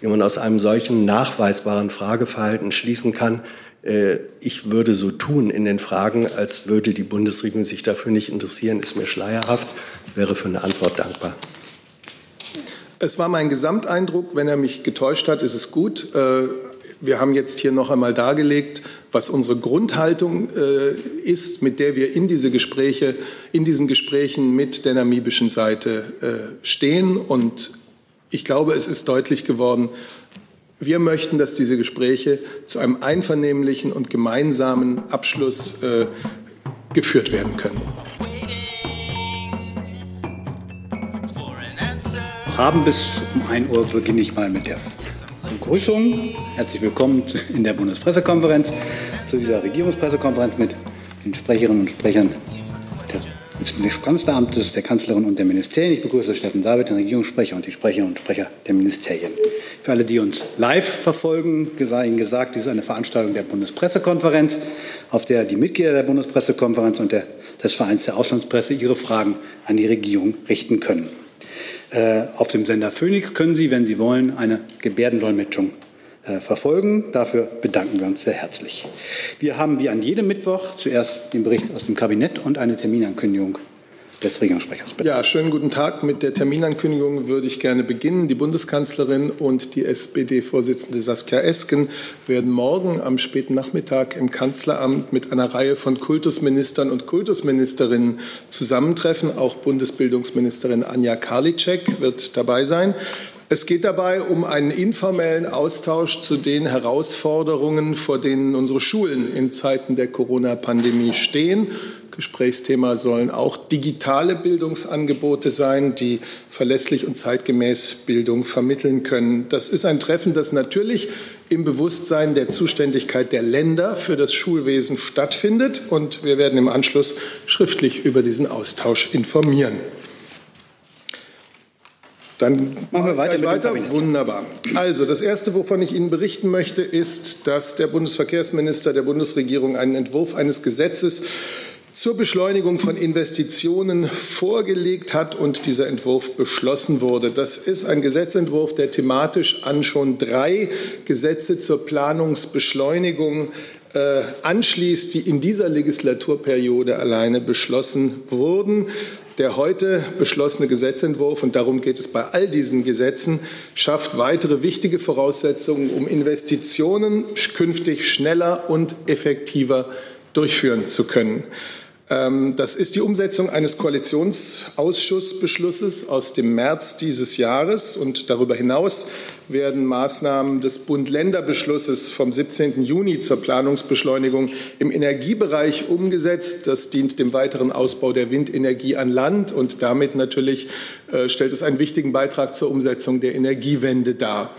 wie man aus einem solchen nachweisbaren Frageverhalten schließen kann, äh, ich würde so tun in den Fragen, als würde die Bundesregierung sich dafür nicht interessieren, ist mir schleierhaft. Ich wäre für eine Antwort dankbar. Es war mein Gesamteindruck. Wenn er mich getäuscht hat, ist es gut. Äh, wir haben jetzt hier noch einmal dargelegt, was unsere Grundhaltung äh, ist, mit der wir in diese Gespräche, in diesen Gesprächen mit der namibischen Seite stehen. Und ich glaube, es ist deutlich geworden, wir möchten, dass diese Gespräche zu einem einvernehmlichen und gemeinsamen Abschluss äh, geführt werden können. Haben bis um 1 Uhr beginne ich mal mit der Begrüßung. Herzlich willkommen in der Bundespressekonferenz zu dieser Regierungspressekonferenz mit den Sprecherinnen und Sprechern des Kanzleramtes, der Kanzlerin und der Ministerien. Ich begrüße Steffen David, den Regierungssprecher und die Sprecherinnen und Sprecher der Ministerien. Für alle, die uns live verfolgen, sei Ihnen gesagt, dies ist eine Veranstaltung der Bundespressekonferenz, auf der die Mitglieder der Bundespressekonferenz und der, des Vereins der Auslandspresse ihre Fragen an die Regierung richten können. Äh, auf dem Sender Phoenix können Sie, wenn Sie wollen, eine Gebärdendolmetschung verfolgen. Dafür bedanken wir uns sehr herzlich. Wir haben wie an jedem Mittwoch zuerst den Bericht aus dem Kabinett und eine Terminankündigung des Regierungssprechers. Bitte. Ja, schönen guten Tag. Mit der Terminankündigung würde ich gerne beginnen. Die Bundeskanzlerin und die SPD-Vorsitzende Saskia Esken werden morgen am späten Nachmittag im Kanzleramt mit einer Reihe von Kultusministern und Kultusministerinnen zusammentreffen. Auch Bundesbildungsministerin Anja Karliczek wird dabei sein. Es geht dabei um einen informellen Austausch zu den Herausforderungen, vor denen unsere Schulen in Zeiten der Corona-Pandemie stehen. Gesprächsthema sollen auch digitale Bildungsangebote sein, die verlässlich und zeitgemäß Bildung vermitteln können. Das ist ein Treffen, das natürlich im Bewusstsein der Zuständigkeit der Länder für das Schulwesen stattfindet. Und wir werden im Anschluss schriftlich über diesen Austausch informieren. Dann machen wir weiter. weiter. Wunderbar. Also das Erste, wovon ich Ihnen berichten möchte, ist, dass der Bundesverkehrsminister der Bundesregierung einen Entwurf eines Gesetzes zur Beschleunigung von Investitionen vorgelegt hat und dieser Entwurf beschlossen wurde. Das ist ein Gesetzentwurf, der thematisch an schon drei Gesetze zur Planungsbeschleunigung äh, anschließt, die in dieser Legislaturperiode alleine beschlossen wurden. Der heute beschlossene Gesetzentwurf, und darum geht es bei all diesen Gesetzen, schafft weitere wichtige Voraussetzungen, um Investitionen künftig schneller und effektiver durchführen zu können. Ähm, das ist die Umsetzung eines Koalitionsausschussbeschlusses aus dem März dieses Jahres. Und darüber hinaus werden Maßnahmen des Bund-Länder-Beschlusses vom 17. Juni zur Planungsbeschleunigung im Energiebereich umgesetzt. Das dient dem weiteren Ausbau der Windenergie an Land und damit natürlich äh, stellt es einen wichtigen Beitrag zur Umsetzung der Energiewende dar.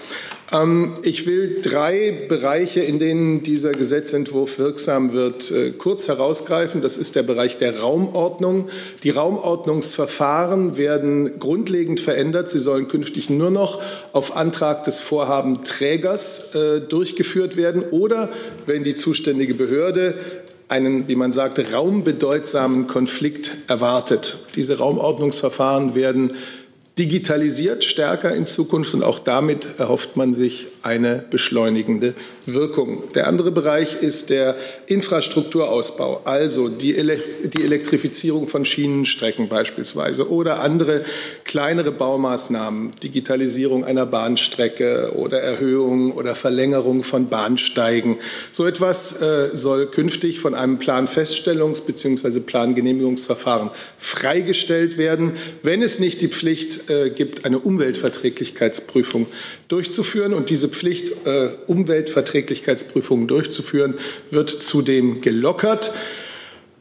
Ähm, ich will drei Bereiche, in denen dieser Gesetzentwurf wirksam wird, äh, kurz herausgreifen. Das ist der Bereich der Raumordnung. Die Raumordnungsverfahren werden grundlegend verändert. Sie sollen künftig nur noch auf Antrag des Vorhabenträgers äh, durchgeführt werden oder wenn die zuständige Behörde einen, wie man sagt, raumbedeutsamen Konflikt erwartet. Diese Raumordnungsverfahren werden digitalisiert stärker in Zukunft und auch damit erhofft man sich eine beschleunigende Wirkung. Der andere Bereich ist der Infrastrukturausbau, also die, Ele die Elektrifizierung von Schienenstrecken beispielsweise oder andere kleinere Baumaßnahmen, Digitalisierung einer Bahnstrecke oder Erhöhung oder Verlängerung von Bahnsteigen. So etwas äh, soll künftig von einem Planfeststellungs- bzw. Plangenehmigungsverfahren freigestellt werden, wenn es nicht die Pflicht äh, gibt, eine Umweltverträglichkeitsprüfung durchzuführen. Und diese Pflicht, äh, Umweltverträglichkeitsprüfungen durchzuführen, wird zudem gelockert.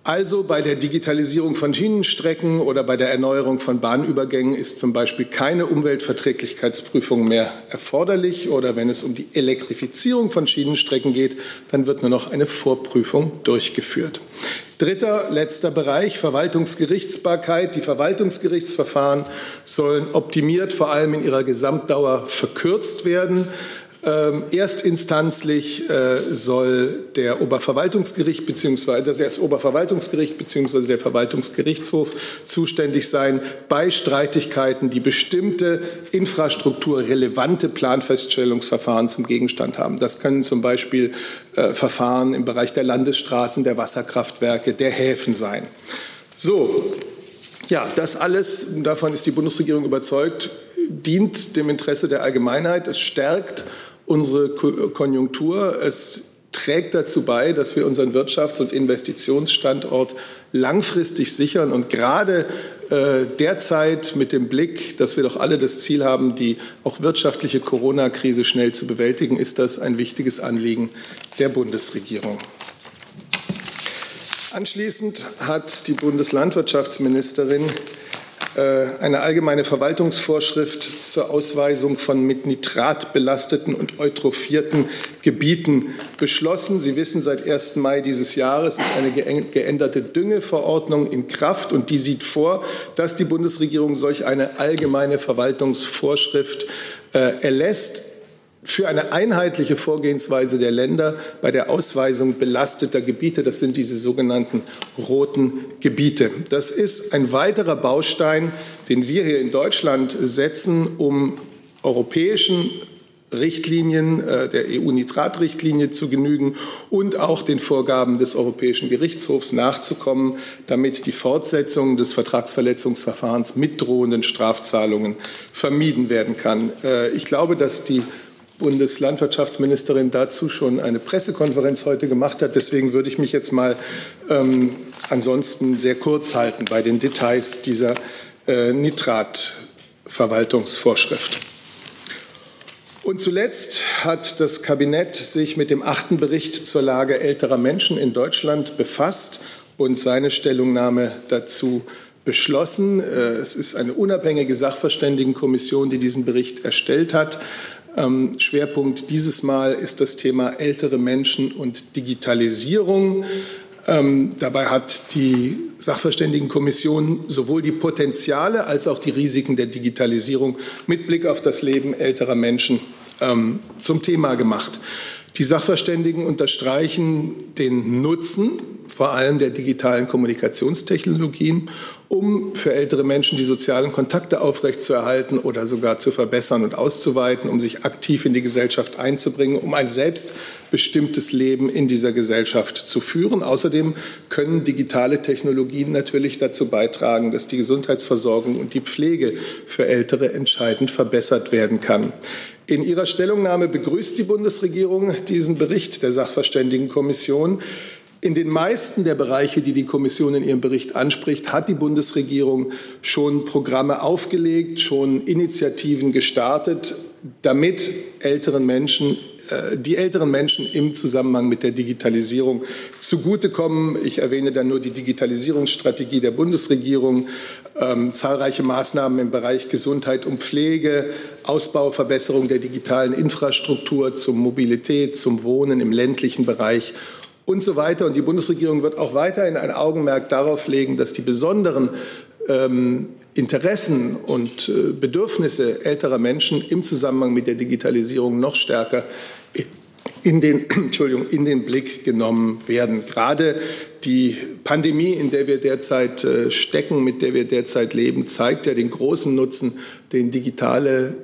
Also bei der Digitalisierung von Schienenstrecken oder bei der Erneuerung von Bahnübergängen ist zum Beispiel keine Umweltverträglichkeitsprüfung mehr erforderlich oder wenn es um die Elektrifizierung von Schienenstrecken geht, dann wird nur noch eine Vorprüfung durchgeführt. Dritter, letzter Bereich, Verwaltungsgerichtsbarkeit. Die Verwaltungsgerichtsverfahren sollen optimiert, vor allem in ihrer Gesamtdauer verkürzt werden. Ähm, erstinstanzlich äh, soll der Oberverwaltungsgericht bzw. das Oberverwaltungsgericht bzw. der Verwaltungsgerichtshof zuständig sein bei Streitigkeiten, die bestimmte infrastrukturrelevante Planfeststellungsverfahren zum Gegenstand haben. Das können zum Beispiel äh, Verfahren im Bereich der Landesstraßen, der Wasserkraftwerke, der Häfen sein. So, ja, das alles, davon ist die Bundesregierung überzeugt, dient dem Interesse der Allgemeinheit. Es stärkt unsere Konjunktur. Es trägt dazu bei, dass wir unseren Wirtschafts- und Investitionsstandort langfristig sichern. Und gerade äh, derzeit mit dem Blick, dass wir doch alle das Ziel haben, die auch wirtschaftliche Corona-Krise schnell zu bewältigen, ist das ein wichtiges Anliegen der Bundesregierung. Anschließend hat die Bundeslandwirtschaftsministerin eine allgemeine Verwaltungsvorschrift zur Ausweisung von mit Nitrat belasteten und eutrophierten Gebieten beschlossen. Sie wissen, seit 1. Mai dieses Jahres ist eine geänderte Düngeverordnung in Kraft und die sieht vor, dass die Bundesregierung solch eine allgemeine Verwaltungsvorschrift äh, erlässt für eine einheitliche Vorgehensweise der Länder bei der Ausweisung belasteter Gebiete. Das sind diese sogenannten roten Gebiete. Das ist ein weiterer Baustein, den wir hier in Deutschland setzen, um europäischen Richtlinien äh, der EU-Nitratrichtlinie zu genügen und auch den Vorgaben des Europäischen Gerichtshofs nachzukommen, damit die Fortsetzung des Vertragsverletzungsverfahrens mit drohenden Strafzahlungen vermieden werden kann. Äh, ich glaube, dass die Bundeslandwirtschaftsministerin dazu schon eine Pressekonferenz heute gemacht hat. Deswegen würde ich mich jetzt mal ähm, ansonsten sehr kurz halten bei den Details dieser äh, Nitratverwaltungsvorschrift. Und zuletzt hat das Kabinett sich mit dem achten Bericht zur Lage älterer Menschen in Deutschland befasst und seine Stellungnahme dazu beschlossen. Äh, es ist eine unabhängige Sachverständigenkommission, die diesen Bericht erstellt hat. Ähm, Schwerpunkt dieses Mal ist das Thema ältere Menschen und Digitalisierung. Ähm, dabei hat die Sachverständigenkommission sowohl die Potenziale als auch die Risiken der Digitalisierung mit Blick auf das Leben älterer Menschen ähm, zum Thema gemacht. Die Sachverständigen unterstreichen den Nutzen vor allem der digitalen Kommunikationstechnologien, um für ältere Menschen die sozialen Kontakte aufrechtzuerhalten oder sogar zu verbessern und auszuweiten, um sich aktiv in die Gesellschaft einzubringen, um ein selbstbestimmtes Leben in dieser Gesellschaft zu führen. Außerdem können digitale Technologien natürlich dazu beitragen, dass die Gesundheitsversorgung und die Pflege für Ältere entscheidend verbessert werden kann. In ihrer Stellungnahme begrüßt die Bundesregierung diesen Bericht der Sachverständigenkommission. In den meisten der Bereiche, die die Kommission in ihrem Bericht anspricht, hat die Bundesregierung schon Programme aufgelegt, schon Initiativen gestartet, damit älteren Menschen äh, die älteren Menschen im Zusammenhang mit der Digitalisierung zugutekommen. Ich erwähne dann nur die Digitalisierungsstrategie der Bundesregierung, ähm, zahlreiche Maßnahmen im Bereich Gesundheit und Pflege, Ausbau, Verbesserung der digitalen Infrastruktur zum Mobilität, zum Wohnen im ländlichen Bereich und so weiter. Und die Bundesregierung wird auch weiterhin ein Augenmerk darauf legen, dass die besonderen ähm, Interessen und äh, Bedürfnisse älterer Menschen im Zusammenhang mit der Digitalisierung noch stärker in den, Entschuldigung, in den Blick genommen werden. Gerade die Pandemie, in der wir derzeit äh, stecken, mit der wir derzeit leben, zeigt ja den großen Nutzen, den digitale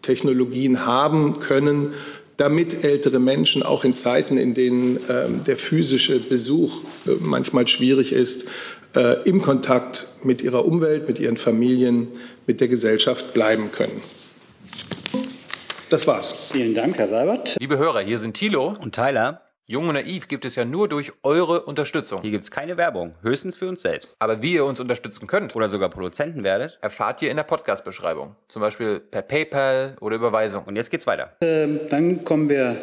Technologien haben können, damit ältere Menschen auch in Zeiten, in denen ähm, der physische Besuch äh, manchmal schwierig ist, äh, im Kontakt mit ihrer Umwelt, mit ihren Familien, mit der Gesellschaft bleiben können. Das war's. Vielen Dank, Herr Seibert. Liebe Hörer, hier sind Thilo und Tyler. Jung und Naiv gibt es ja nur durch eure Unterstützung. Hier gibt es keine Werbung, höchstens für uns selbst. Aber wie ihr uns unterstützen könnt oder sogar Produzenten werdet, erfahrt ihr in der Podcast-Beschreibung. Zum Beispiel per PayPal oder Überweisung. Und jetzt geht's weiter. Ähm, dann kommen wir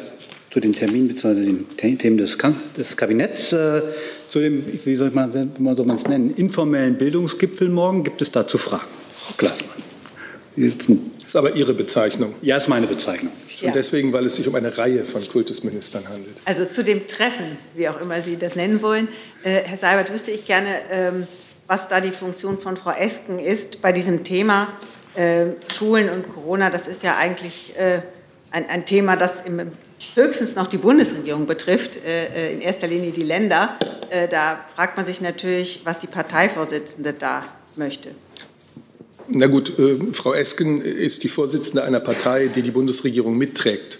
zu den Terminen bzw. den Themen des, des Kabinetts. Äh, zu dem, wie soll man es nennen, informellen Bildungsgipfel morgen. Gibt es dazu Fragen? Frau Glasmann. Das ist aber Ihre Bezeichnung. Ja, ist meine Bezeichnung. Und ja. deswegen, weil es sich um eine Reihe von Kultusministern handelt. Also zu dem Treffen, wie auch immer Sie das nennen wollen. Äh, Herr Seibert, wüsste ich gerne, ähm, was da die Funktion von Frau Esken ist bei diesem Thema äh, Schulen und Corona. Das ist ja eigentlich äh, ein, ein Thema, das im, höchstens noch die Bundesregierung betrifft, äh, in erster Linie die Länder. Äh, da fragt man sich natürlich, was die Parteivorsitzende da möchte. Na gut, äh, Frau Esken ist die Vorsitzende einer Partei, die die Bundesregierung mitträgt.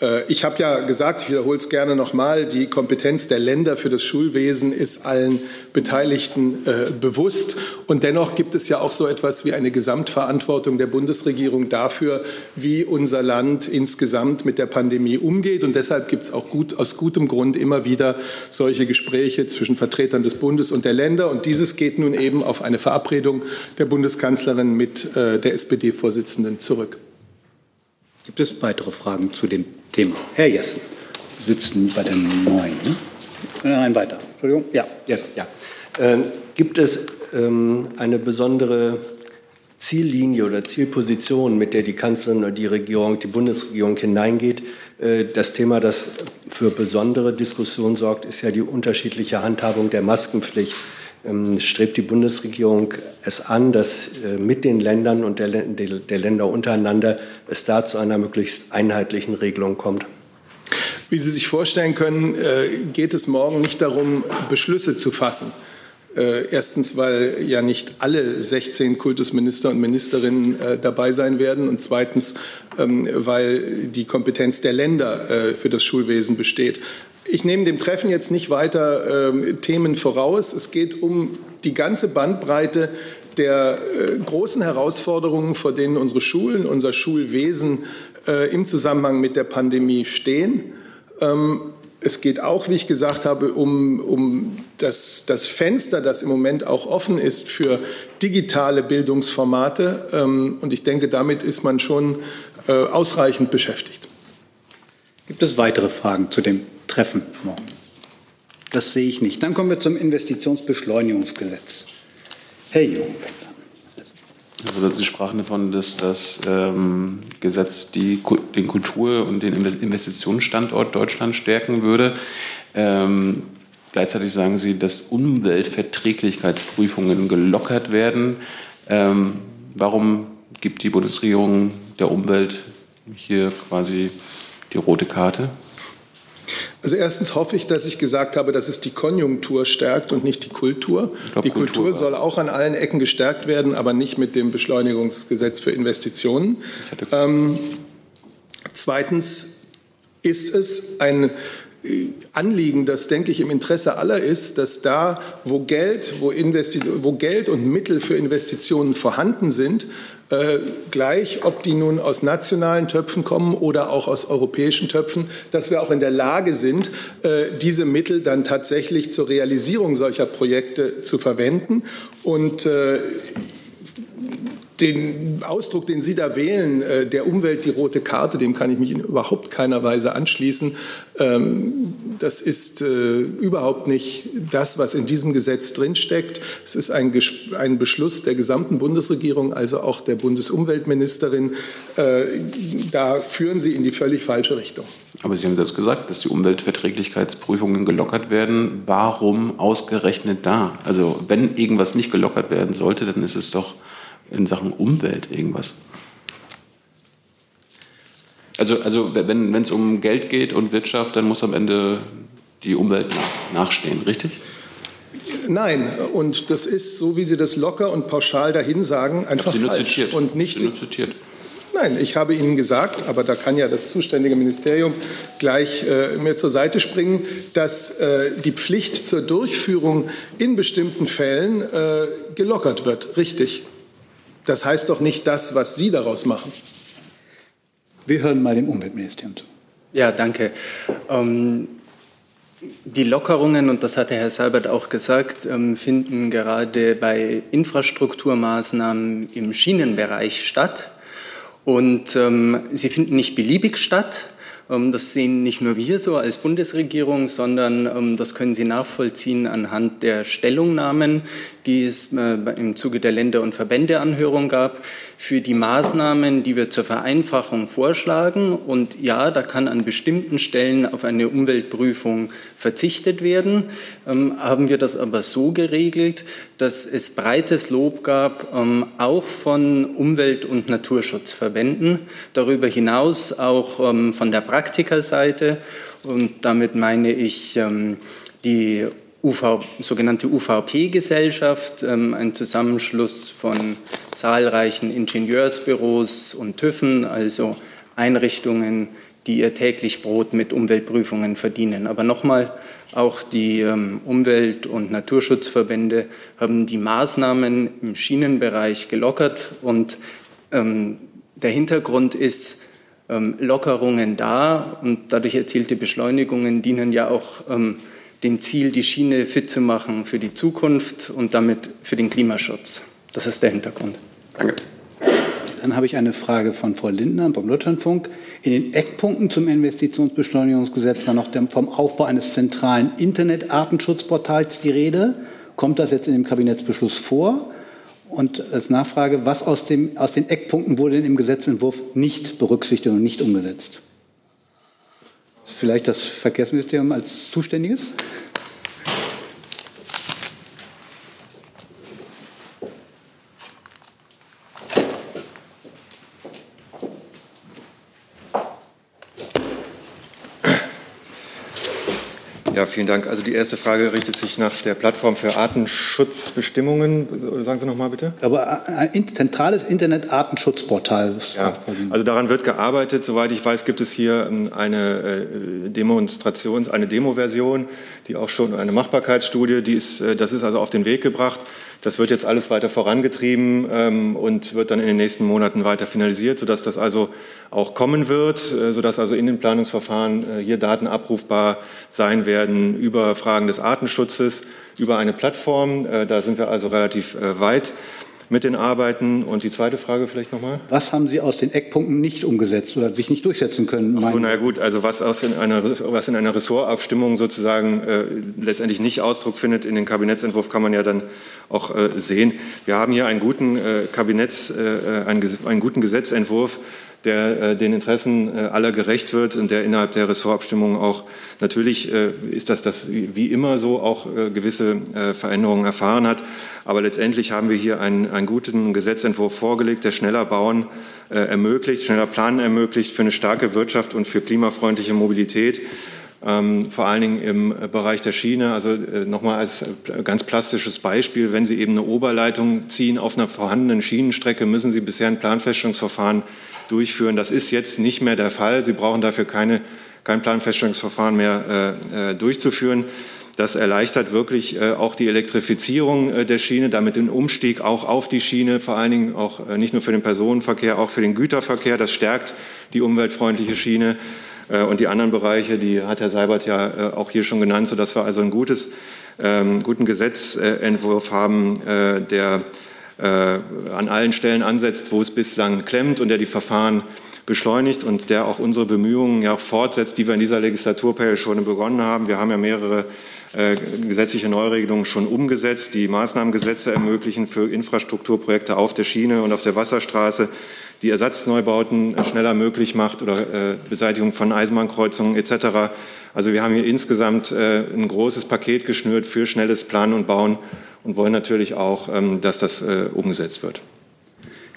Äh, ich habe ja gesagt, ich wiederhole es gerne nochmal, die Kompetenz der Länder für das Schulwesen ist allen Beteiligten äh, bewusst. Und dennoch gibt es ja auch so etwas wie eine Gesamtverantwortung der Bundesregierung dafür, wie unser Land insgesamt mit der Pandemie umgeht. Und deshalb gibt es auch gut, aus gutem Grund immer wieder solche Gespräche zwischen Vertretern des Bundes und der Länder. Und dieses geht nun eben auf eine Verabredung der Bundeskanzlerin mit äh, der SPD-Vorsitzenden zurück. Gibt es weitere Fragen zu dem Thema? Herr Jessen, wir sitzen bei der neuen. Ne? Nein, weiter. Entschuldigung. Ja, jetzt, ja. Äh, gibt es ähm, eine besondere Ziellinie oder Zielposition, mit der die Kanzlerin oder die Regierung, die Bundesregierung hineingeht? Äh, das Thema, das für besondere Diskussionen sorgt, ist ja die unterschiedliche Handhabung der Maskenpflicht. Ähm, strebt die Bundesregierung es an, dass äh, mit den Ländern und der, der Länder untereinander es da zu einer möglichst einheitlichen Regelung kommt? Wie Sie sich vorstellen können, äh, geht es morgen nicht darum, Beschlüsse zu fassen. Äh, erstens, weil ja nicht alle 16 Kultusminister und Ministerinnen dabei sein werden und zweitens, ähm, weil die Kompetenz der Länder für das Schulwesen besteht. Ich nehme dem Treffen jetzt nicht weiter äh, Themen voraus. Es geht um die ganze Bandbreite der äh, großen Herausforderungen, vor denen unsere Schulen, unser Schulwesen äh, im Zusammenhang mit der Pandemie stehen. Ähm, es geht auch, wie ich gesagt habe, um, um das, das, Fenster, das im Moment auch offen ist für digitale Bildungsformate. Ähm, und ich denke, damit ist man schon äh, ausreichend beschäftigt. Gibt es weitere Fragen zu dem Treffen morgen? Das sehe ich nicht. Dann kommen wir zum Investitionsbeschleunigungsgesetz. Herr Jung Also Sie sprachen davon, dass das ähm, Gesetz die, den Kultur- und den Investitionsstandort Deutschland stärken würde. Ähm, gleichzeitig sagen Sie, dass Umweltverträglichkeitsprüfungen gelockert werden. Ähm, warum gibt die Bundesregierung der Umwelt hier quasi die rote Karte? Also erstens hoffe ich, dass ich gesagt habe, dass es die Konjunktur stärkt und nicht die Kultur. Glaub, die Kultur, Kultur soll auch an allen Ecken gestärkt werden, aber nicht mit dem Beschleunigungsgesetz für Investitionen. Ähm, zweitens ist es ein Anliegen, das, denke ich, im Interesse aller ist, dass da, wo Geld, wo, wo Geld und Mittel für Investitionen vorhanden sind, äh, gleich, ob die nun aus nationalen Töpfen kommen oder auch aus europäischen Töpfen, dass wir auch in der Lage sind, äh, diese Mittel dann tatsächlich zur Realisierung solcher Projekte zu verwenden. Und äh, den Ausdruck, den Sie da wählen, äh, der Umwelt die rote Karte, dem kann ich mich in überhaupt keiner Weise anschließen. Ähm, das ist äh, überhaupt nicht das, was in diesem Gesetz drinsteckt. Es ist ein, Beschluss der gesamten Bundesregierung, also auch der Bundesumweltministerin. Äh, da führen Sie in die völlig falsche Richtung. Aber Sie haben selbst gesagt, dass die Umweltverträglichkeitsprüfungen gelockert werden. Warum ausgerechnet da? Also wenn irgendwas nicht gelockert werden sollte, dann ist es doch in Sachen Umwelt irgendwas? Also, also wenn es um Geld geht und Wirtschaft, dann muss am Ende die Umwelt nachstehen, richtig? Nein, und das ist, so wie Sie das locker und pauschal dahin sagen, einfach Sie falsch. Zitiert. Und nicht Sie nur zitiert. Nein, ich habe Ihnen gesagt, aber da kann ja das zuständige Ministerium gleich äh, mir zur Seite springen, dass äh, die Pflicht zur Durchführung in bestimmten Fällen äh, gelockert wird. Richtig. Das heißt doch nicht das, was Sie daraus machen. Wir hören mal dem Umweltministerium zu. Ja, danke. Ähm, die Lockerungen, und das hatte Herr Seibert auch gesagt, ähm, finden gerade bei Infrastrukturmaßnahmen im Schienenbereich statt. Und ähm, sie finden nicht beliebig statt, Ähm, das sehen nicht nur wir so als Bundesregierung, sondern ähm, das können Sie nachvollziehen anhand der Stellungnahmen, die es äh, im Zuge der Länder- und Verbändeanhörung gab, für die Maßnahmen, die wir zur Vereinfachung vorschlagen. Und ja, da kann an bestimmten Stellen auf eine Umweltprüfung verzichtet werden. Ähm, haben wir das aber so geregelt, dass es breites Lob gab, ähm, auch von Umwelt- und Naturschutzverbänden, darüber hinaus auch ähm, von der Praktikerseite. Und damit meine ich die UV, sogenannte UVP-Gesellschaft, ähm, ein Zusammenschluss von zahlreichen Ingenieursbüros und TÜVen, also Einrichtungen, die ihr täglich Brot mit Umweltprüfungen verdienen. Aber nochmal, auch die ähm, Umwelt- und Naturschutzverbände haben die Maßnahmen im Schienenbereich gelockert und ähm, der Hintergrund ist, Lockerungen da und dadurch erzielte Beschleunigungen dienen ja auch dem Ziel, die Schiene fit zu machen für die Zukunft und damit für den Klimaschutz. Das ist der Hintergrund. Danke. Dann habe ich eine Frage von Frau Lindner vom Deutschlandfunk. In den Eckpunkten zum Investitionsbeschleunigungsgesetz war noch vom Aufbau eines zentralen Internet-Artenschutzportals die Rede. Kommt das jetzt in dem Kabinettsbeschluss vor? Und als Nachfrage, was aus, dem, aus den Eckpunkten wurde denn im Gesetzentwurf nicht berücksichtigt und nicht umgesetzt? Vielleicht das Verkehrsministerium als Zuständiges? Ja, vielen Dank. Also die erste Frage richtet sich nach der Plattform für Artenschutzbestimmungen. Sagen Sie noch mal bitte. Aber ein zentrales Internet-Artenschutzportal. Ja, also daran wird gearbeitet. Soweit ich weiß, gibt es hier ähm, eine äh, Demonstration, eine Demo-Version, die auch schon eine Machbarkeitsstudie, die ist, äh, das ist also auf den Weg gebracht. Das wird jetzt alles weiter vorangetrieben ähm, und wird dann in den nächsten Monaten weiter finalisiert, sodass das also auch kommen wird, äh, sodass also in den Planungsverfahren hier Daten abrufbar sein werden über Fragen des Artenschutzes, über eine Plattform. Da sind wir also relativ weit mit den Arbeiten. Und die zweite Frage vielleicht nochmal. Was haben Sie aus den Eckpunkten nicht umgesetzt oder sich nicht durchsetzen können? Ach so, na gut, also was, aus in einer, was in einer Ressortabstimmung sozusagen äh, letztendlich nicht Ausdruck findet in den Kabinettsentwurf, kann man ja dann auch äh, sehen. Wir haben hier einen guten äh, Kabinetts, äh, einen, einen guten Gesetzentwurf, der äh, den Interessen äh, aller gerecht wird und der innerhalb der Ressortabstimmung auch natürlich äh, ist das, das wie immer so auch äh, gewisse äh, Veränderungen erfahren hat. Aber letztendlich haben wir hier einen, einen guten Gesetzentwurf vorgelegt, der schneller bauen äh, ermöglicht, schneller planen ermöglicht für eine starke Wirtschaft und für klimafreundliche Mobilität. Ähm, vor allen Dingen im Bereich der Schiene. Also äh, nochmal als äh, ganz plastisches Beispiel, wenn Sie eben eine Oberleitung ziehen auf einer vorhandenen Schienenstrecke, müssen Sie bisher ein Planfeststellungsverfahren durchführen. Das ist jetzt nicht mehr der Fall. Sie brauchen dafür keine, kein Planfeststellungsverfahren mehr äh, äh, durchzuführen. Das erleichtert wirklich äh, auch die Elektrifizierung äh, der Schiene, damit den Umstieg auch auf die Schiene, vor allen Dingen auch äh, nicht nur für den Personenverkehr, auch für den Güterverkehr. Das stärkt die umweltfreundliche Schiene. Äh, und die anderen Bereiche, die hat Herr Seibert ja auch hier schon genannt, sodass wir also einen gutes, ähm, guten Gesetzentwurf haben, der äh, an allen Stellen ansetzt, wo es bislang klemmt und der die Verfahren beschleunigt und der auch unsere Bemühungen ja auch fortsetzt, die wir in dieser Legislaturperiode schon begonnen haben. Wir haben ja mehrere äh, gesetzliche Neuregelungen schon umgesetzt, die Maßnahmengesetze ermöglichen für Infrastrukturprojekte auf der Schiene und auf der Wasserstraße, die Ersatzneubauten schneller möglich macht oder äh, Beseitigung von Eisenbahnkreuzungen etc. Also wir haben hier insgesamt äh, ein großes Paket geschnürt für schnelles Planen und Bauen und wollen natürlich auch, ähm, dass das äh, umgesetzt wird.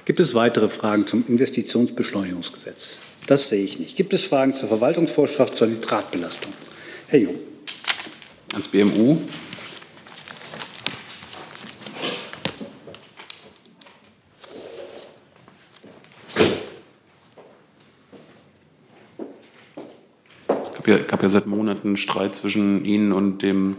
Gibt es weitere Fragen zum Investitionsbeschleunigungsgesetz? Das sehe ich nicht. Gibt es Fragen zur Verwaltungsvorschrift zur Nitratbelastung? Herr Jung. Ans BMU. Es gab ja, seit Monaten Streit zwischen Ihnen und dem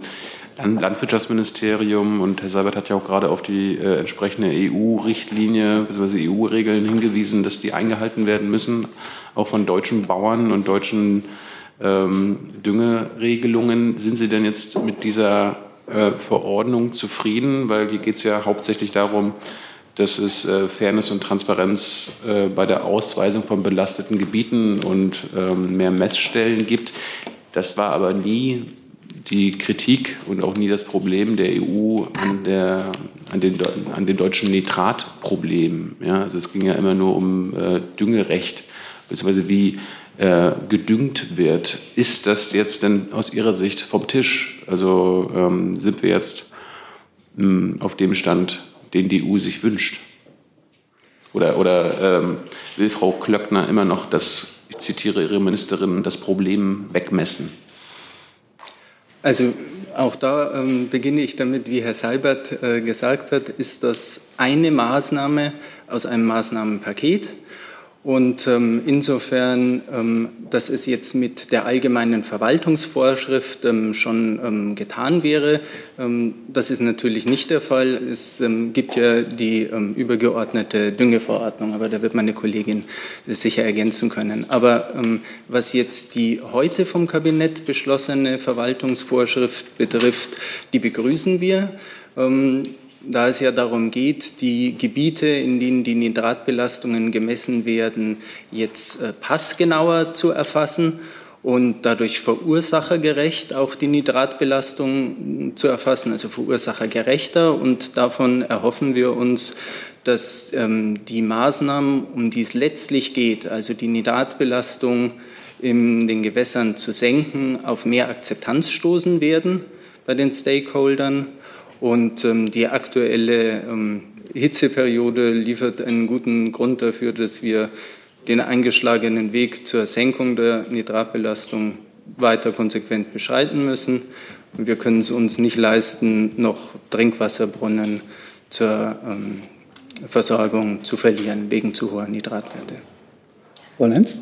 Landwirtschaftsministerium und Herr Seibert hat ja auch gerade auf die äh, entsprechende EU-Richtlinie bzw. EU-Regeln hingewiesen, dass die eingehalten werden müssen, auch von deutschen Bauern und deutschen ähm, Düngeregelungen. Sind Sie denn jetzt mit dieser äh, Verordnung zufrieden? Weil hier geht es ja hauptsächlich darum, dass es äh, Fairness und Transparenz äh, bei der Ausweisung von belasteten Gebieten und ähm, mehr Messstellen gibt. Das war aber nie die Kritik und auch nie das Problem der EU an, der, an, den, an dem deutschen Nitratproblem. Ja, also es ging ja immer nur um äh, Düngerecht, beziehungsweise wie äh, gedüngt wird. Ist das jetzt denn aus Ihrer Sicht vom Tisch? Also ähm, sind wir jetzt mh, hm, auf dem Stand, den die EU sich wünscht? Oder, oder ähm, will Frau Klöckner immer noch das, ich zitiere Ihre Ministerin, das Problem wegmessen? Also auch da ähm, beginne ich damit, wie Herr Seibert äh, gesagt hat, ist das eine Maßnahme aus einem Maßnahmenpaket. Und ähm, insofern, ähm, dass es jetzt mit der allgemeinen Verwaltungsvorschrift ähm, schon ähm, getan wäre, ähm, das ist natürlich nicht der Fall. Es ähm, gibt ja die übergeordnete Düngeverordnung, aber da wird meine Kollegin sicher ergänzen können. Aber was jetzt die heute vom Kabinett beschlossene Verwaltungsvorschrift betrifft, die begrüßen wir da es ja darum geht, die Gebiete, in denen die Nitratbelastungen gemessen werden, jetzt äh, passgenauer zu erfassen und dadurch verursachergerecht auch die Nitratbelastung zu erfassen, also verursachergerechter. Und davon erhoffen wir uns, dass ähm, die Maßnahmen, um die es letztlich geht, also die Nitratbelastung in den Gewässern zu senken, auf mehr Akzeptanz stoßen werden bei den Stakeholdern und ähm, die aktuelle ähm, Hitzeperiode liefert einen guten Grund dafür, dass wir den eingeschlagenen Weg zur Senkung der Nitratbelastung weiter konsequent beschreiten müssen. Wir können es uns nicht leisten, noch Trinkwasserbrunnen zur ähm, Versorgung zu verlieren wegen zu hoher Nitratwerte. Frau Lenz?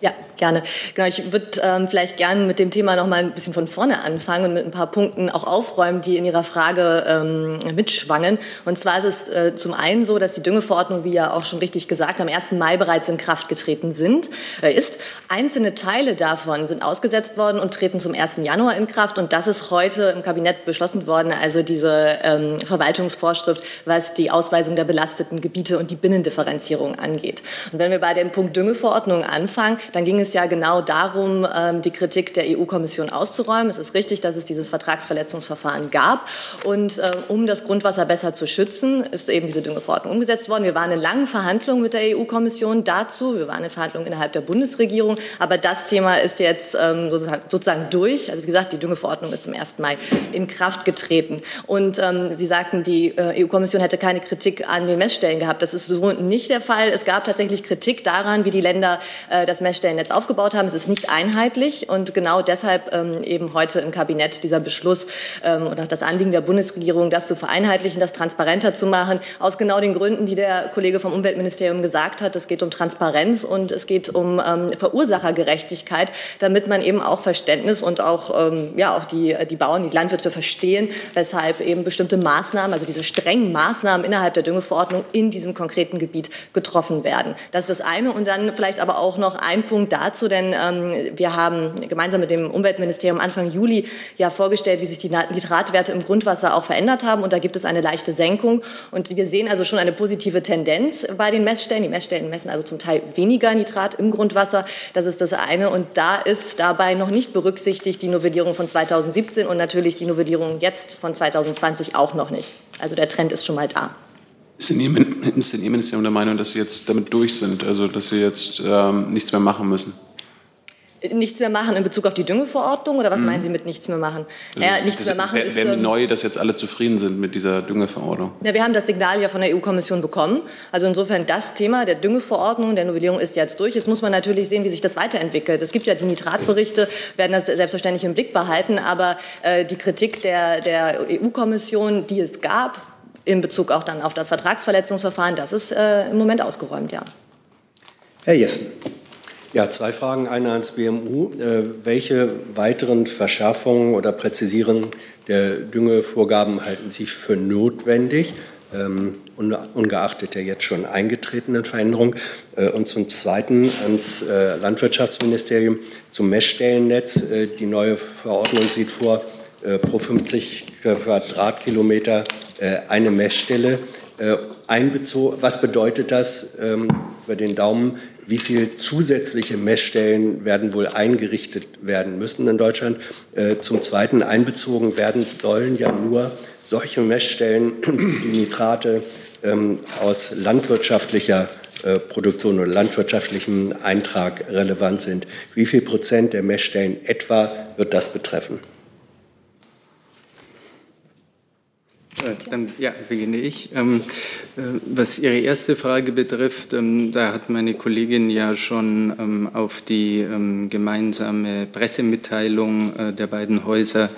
Ja, gerne. Genau, ich würde ähm, vielleicht gerne mit dem Thema noch mal ein bisschen von vorne anfangen und mit ein paar Punkten auch aufräumen, die in Ihrer Frage ähm, mitschwangen. Und zwar ist es äh, zum einen so, dass die Düngeverordnung, wie ja auch schon richtig gesagt, am 1. Mai bereits in Kraft getreten sind, äh, ist. Einzelne Teile davon sind ausgesetzt worden und treten zum 1. Januar in Kraft. Und das ist heute im Kabinett beschlossen worden, also diese ähm, Verwaltungsvorschrift, was die Ausweisung der belasteten Gebiete und die Binnendifferenzierung angeht. Und wenn wir bei dem Punkt Düngeverordnung anfangen, dann ging es ja genau darum, ähm, die Kritik der EU-Kommission auszuräumen. Es ist richtig, dass es dieses Vertragsverletzungsverfahren gab. Und äh, um das Grundwasser besser zu schützen, ist eben diese Düngeverordnung umgesetzt worden. Wir waren in langen Verhandlungen mit der EU-Kommission dazu. Wir waren in Verhandlungen innerhalb der Bundesregierung. Aber das Thema ist jetzt ähm, sozusagen durch. Also wie gesagt, die Düngeverordnung ist zum 1. Mai in Kraft getreten. Und ähm, Sie sagten, die äh, EU-Kommission hätte keine Kritik an den Messstellen gehabt. Das ist so nicht der Fall. Es gab tatsächlich Kritik daran, wie die Länder äh, das Messstellen Messstellennetz aufgebaut haben. Es ist nicht einheitlich und genau deshalb ähm, eben heute im Kabinett dieser Beschluss ähm, und auch das Anliegen der Bundesregierung, das zu vereinheitlichen, das transparenter zu machen, aus genau den Gründen, die der Kollege vom Umweltministerium gesagt hat. Es geht um Transparenz und es geht um ähm, Verursachergerechtigkeit, damit man eben auch Verständnis und auch, ähm, ja, auch die, die Bauern, die Landwirte verstehen, weshalb eben bestimmte Maßnahmen, also diese strengen Maßnahmen innerhalb der Düngeverordnung in diesem konkreten Gebiet getroffen werden. Das ist das eine. Und dann vielleicht aber auch noch ein Punkt dazu, denn ähm, wir haben gemeinsam mit dem Umweltministerium Anfang Juli ja vorgestellt, wie sich die Nitratwerte im Grundwasser auch verändert haben. Und da gibt es eine leichte Senkung. Und wir sehen also schon eine positive Tendenz bei den Messstellen. Die Messstellen messen also zum Teil weniger Nitrat im Grundwasser. Das ist das eine. Und da ist dabei noch nicht berücksichtigt die Novellierung von 2017 und natürlich die Novellierung jetzt von 2020 auch noch nicht. Also der Trend ist schon mal da. Ist denn, Ihr, ist denn Ihr Ministerium der Meinung, dass Sie jetzt damit durch sind, also dass Sie jetzt ähm, nichts mehr machen müssen? Nichts mehr machen in Bezug auf die Düngeverordnung oder was mhm. meinen Sie mit nichts mehr machen? Also naja, nichts das, mehr machen das wär, ist. Ähm, neu, dass jetzt alle zufrieden sind mit dieser Düngeverordnung. Ja, wir haben das Signal ja von der EU-Kommission bekommen. Also insofern das Thema der Düngeverordnung, der Novellierung ist jetzt durch. Jetzt muss man natürlich sehen, wie sich das weiterentwickelt. Es gibt ja die Nitratberichte, werden das selbstverständlich im Blick behalten, aber äh, die Kritik der, der EU-Kommission, die es gab, in Bezug auch dann auf das Vertragsverletzungsverfahren, das ist äh, im Moment ausgeräumt, ja. Herr Jessen. Ja, zwei Fragen. Eine ans BMU. Äh, welche weiteren Verschärfungen oder Präzisierungen der Düngevorgaben halten Sie für notwendig, ähm, ungeachtet der jetzt schon eingetretenen Veränderung? Äh, und zum Zweiten ans äh, Landwirtschaftsministerium zum Messstellennetz. Äh, die neue Verordnung sieht vor, äh, pro 50 Quadratkilometer äh, eine Messstelle. äh, einbezogen. Was bedeutet das ähm, über den Daumen? Wie viele zusätzliche Messstellen werden wohl eingerichtet werden müssen in Deutschland? Äh, zum Zweiten einbezogen werden sollen ja nur solche Messstellen, die Nitrate ähm, aus landwirtschaftlicher äh, Produktion oder landwirtschaftlichem Eintrag relevant sind. Wie viel Prozent der Messstellen etwa wird das betreffen? Äh, dann ja, beginne ich. Ähm, äh, was Ihre erste Frage betrifft, ähm, da hat meine Kollegin ja schon ähm, auf die gemeinsame Pressemitteilung äh, der beiden Häuser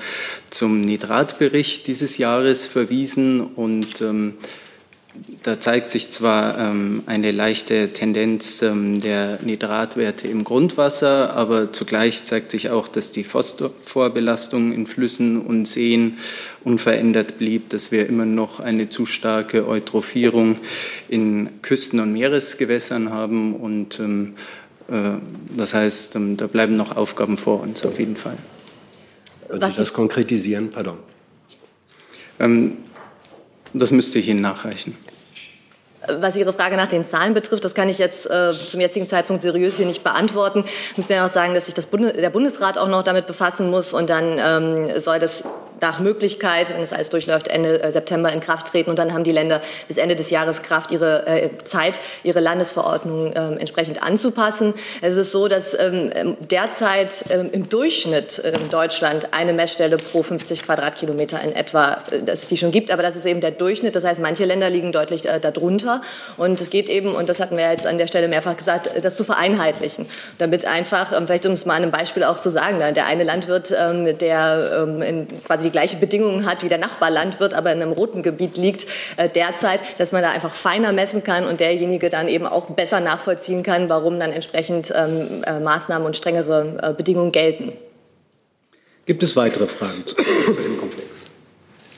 zum Nitratbericht dieses Jahres verwiesen und da zeigt sich zwar ähm, eine leichte Tendenz ähm, der Nitratwerte im Grundwasser, aber zugleich zeigt sich auch, dass die Phosphorbelastung in Flüssen und Seen unverändert blieb, dass wir immer noch eine zu starke Eutrophierung in Küsten- und Meeresgewässern haben. Und ähm, äh, das heißt, ähm, da bleiben noch Aufgaben vor uns auf jeden Fall. Würden Sie das konkretisieren? Pardon. Das müsste ich Ihnen nachreichen. Was Ihre Frage nach den Zahlen betrifft, das kann ich jetzt äh, zum jetzigen Zeitpunkt seriös hier nicht beantworten. Ich muss ja noch sagen, dass sich Bundes der Bundesrat auch noch damit befassen muss und dann ähm, soll das nach Möglichkeit, wenn es alles durchläuft, Ende äh, September in Kraft treten und dann haben die Länder bis Ende des Jahres Kraft, ihre äh, Zeit, ihre Landesverordnungen äh, entsprechend anzupassen. Es ist so, dass ähm, derzeit ähm, im Durchschnitt in Deutschland eine Messstelle pro 50 Quadratkilometer in etwa, äh, dass es die schon gibt, aber das ist eben der Durchschnitt. Das heißt, manche Länder liegen deutlich darunter. Und es geht eben, und das hatten wir jetzt an der Stelle mehrfach gesagt, das zu vereinheitlichen. Damit einfach, ähm, vielleicht um es mal an einem Beispiel auch zu sagen, ne, der eine Landwirt, ähm, der ähm, quasi die gleiche Bedingungen hat wie der Nachbarlandwirt, aber in einem roten Gebiet liegt äh, derzeit, dass man da einfach feiner messen kann und derjenige dann eben auch besser nachvollziehen kann, warum dann entsprechend äh, Maßnahmen und strengere äh, Bedingungen gelten. Gibt es weitere Fragen zu dem Komplex?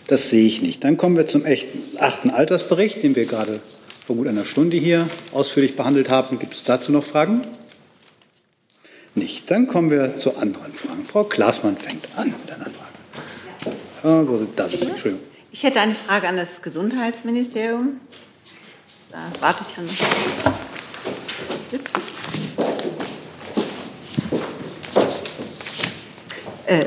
Das sehe ich nicht. Dann kommen wir zum echten achten Altersbericht, den wir gerade vor gut einer Stunde hier ausführlich behandelt haben. Gibt es dazu noch Fragen? Nicht. Dann kommen wir zu anderen Fragen. Frau Klaasmann fängt an mit einer Frage. Ja. wo sind das? Entschuldigung. Ich hätte eine Frage an das Gesundheitsministerium. Da warte ich dann noch. Sitzen. Äh,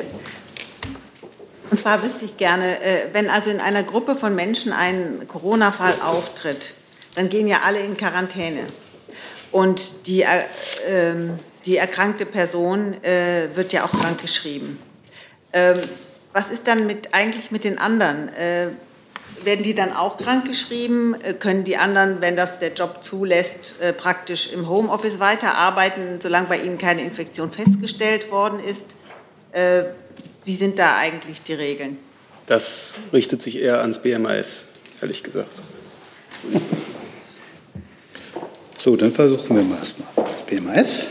und zwar wüsste ich gerne, äh, wenn also in einer Gruppe von Menschen ein Corona-Fall auftritt, dann gehen ja alle in Quarantäne. Und die, äh, ähm, die erkrankte Person äh, wird ja auch krankgeschrieben. Ähm, was ist dann mit, eigentlich mit den anderen? Äh, werden die dann auch krankgeschrieben? Äh, können die anderen, wenn das der Job zulässt, äh, praktisch im Homeoffice weiterarbeiten, solange bei ihnen keine Infektion festgestellt worden ist? Äh, wie sind da eigentlich die Regeln? Das richtet sich eher ans BMAS, ehrlich gesagt. So, dann versuchen wir mal erstmal das BMS.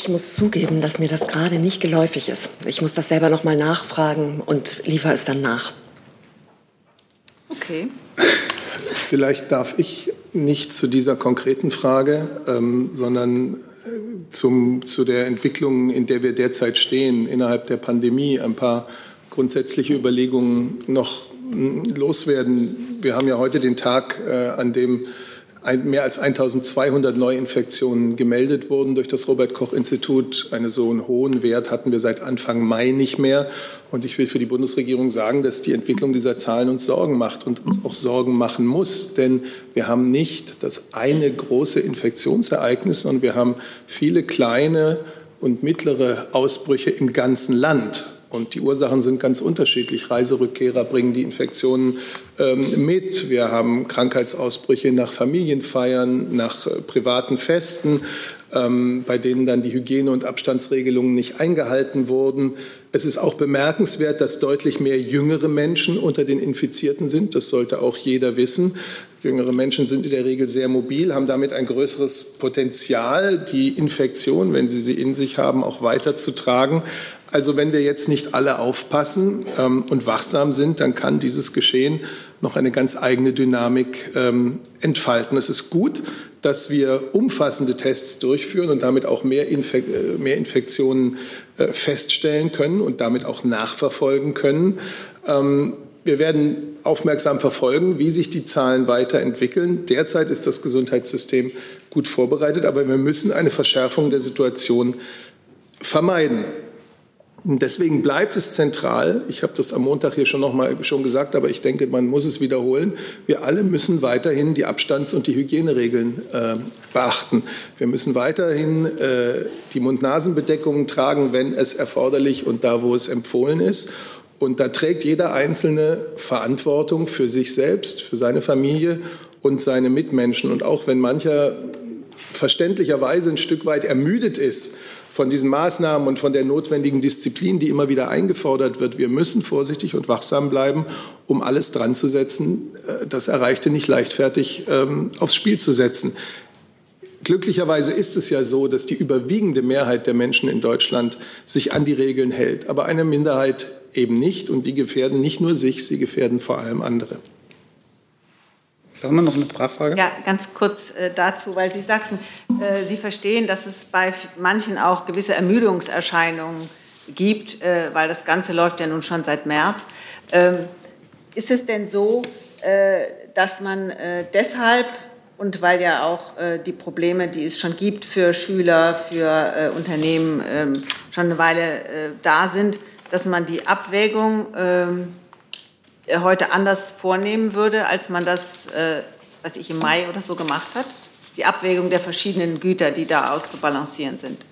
Ich muss zugeben, dass mir das gerade nicht geläufig ist. Ich muss das selber noch mal nachfragen und liefere es dann nach. Okay. Vielleicht darf ich nicht zu dieser konkreten Frage, ähm, sondern äh, zum, zu der Entwicklung, in der wir derzeit stehen, innerhalb der Pandemie, ein paar grundsätzliche Überlegungen noch loswerden. Wir haben ja heute den Tag, äh, an dem mehr als 1200 Neuinfektionen gemeldet wurden durch das Robert Koch Institut. Einen so einen hohen Wert hatten wir seit Anfang Mai nicht mehr. Und ich will für die Bundesregierung sagen, dass die Entwicklung dieser Zahlen uns Sorgen macht und uns auch Sorgen machen muss. Denn wir haben nicht das eine große Infektionsereignis, sondern wir haben viele kleine und mittlere Ausbrüche im ganzen Land. Und die Ursachen sind ganz unterschiedlich. Reiserückkehrer bringen die Infektionen ähm, mit. Wir haben Krankheitsausbrüche nach Familienfeiern, nach äh, privaten Festen, ähm, bei denen dann die Hygiene- und Abstandsregelungen nicht eingehalten wurden. Es ist auch bemerkenswert, dass deutlich mehr jüngere Menschen unter den Infizierten sind. Das sollte auch jeder wissen. Jüngere Menschen sind in der Regel sehr mobil, haben damit ein größeres Potenzial, die Infektion, wenn sie sie in sich haben, auch weiterzutragen. Also wenn wir jetzt nicht alle aufpassen ähm, und wachsam sind, dann kann dieses Geschehen noch eine ganz eigene Dynamik ähm, entfalten. Es ist gut, dass wir umfassende Tests durchführen und damit auch mehr, Infek äh, mehr Infektionen äh, feststellen können und damit auch nachverfolgen können. Ähm, wir werden aufmerksam verfolgen, wie sich die Zahlen weiterentwickeln. Derzeit ist das Gesundheitssystem gut vorbereitet, aber wir müssen eine Verschärfung der Situation vermeiden. Deswegen bleibt es zentral. Ich habe das am Montag hier schon noch mal schon gesagt, aber ich denke, man muss es wiederholen. Wir alle müssen weiterhin die Abstands- und die Hygieneregeln äh, beachten. Wir müssen weiterhin äh, die Mund-Nasen-Bedeckungen tragen, wenn es erforderlich und da, wo es empfohlen ist. Und da trägt jeder Einzelne Verantwortung für sich selbst, für seine Familie und seine Mitmenschen. Und auch wenn mancher verständlicherweise ein Stück weit ermüdet ist von diesen Maßnahmen und von der notwendigen Disziplin, die immer wieder eingefordert wird. Wir müssen vorsichtig und wachsam bleiben, um alles dran zu setzen, äh, das Erreichte nicht leichtfertig ähm, aufs Spiel zu setzen. Glücklicherweise ist es ja so, dass die überwiegende Mehrheit der Menschen in Deutschland sich an die Regeln hält, aber eine Minderheit eben nicht und die gefährden nicht nur sich, sie gefährden vor allem andere. Haben wir noch eine Nachfrage? Ja, ganz kurz äh, dazu, weil Sie sagten, äh, Sie verstehen, dass es bei manchen auch gewisse Ermüdungserscheinungen gibt, äh, weil das Ganze läuft ja nun schon seit März. Ähm, ist es denn so, äh, dass man äh, deshalb und weil ja auch äh, die Probleme, die es schon gibt für Schüler, für Unternehmen ähm, schon eine Weile da sind, dass man die Abwägung ähm, äh, heute anders vornehmen würde, als man das, äh, was ich im Mai oder so gemacht hat? Die Abwägung der verschiedenen Güter, die da auszubalancieren sind.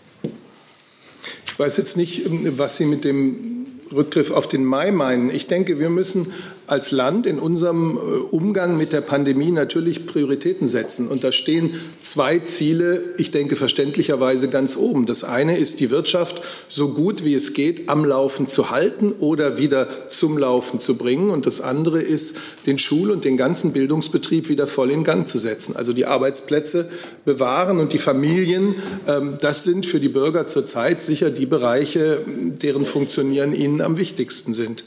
Ich weiß jetzt nicht, ähm, was Sie mit dem Rückgriff auf den Mai meinen. Ich denke, wir müssen als Land in unserem äh, Umgang mit der Pandemie natürlich Prioritäten setzen. Und da stehen zwei Ziele, ich denke verständlicherweise ganz oben. Das eine ist, die Wirtschaft so gut wie es geht am Laufen zu halten oder wieder zum Laufen zu bringen. Und das andere ist, den Schul- und den ganzen Bildungsbetrieb wieder voll in Gang zu setzen. Also die Arbeitsplätze bewahren und die Familien. Ähm, das sind für die Bürger zurzeit sicher die Bereiche, deren Funktionieren ihnen am wichtigsten sind.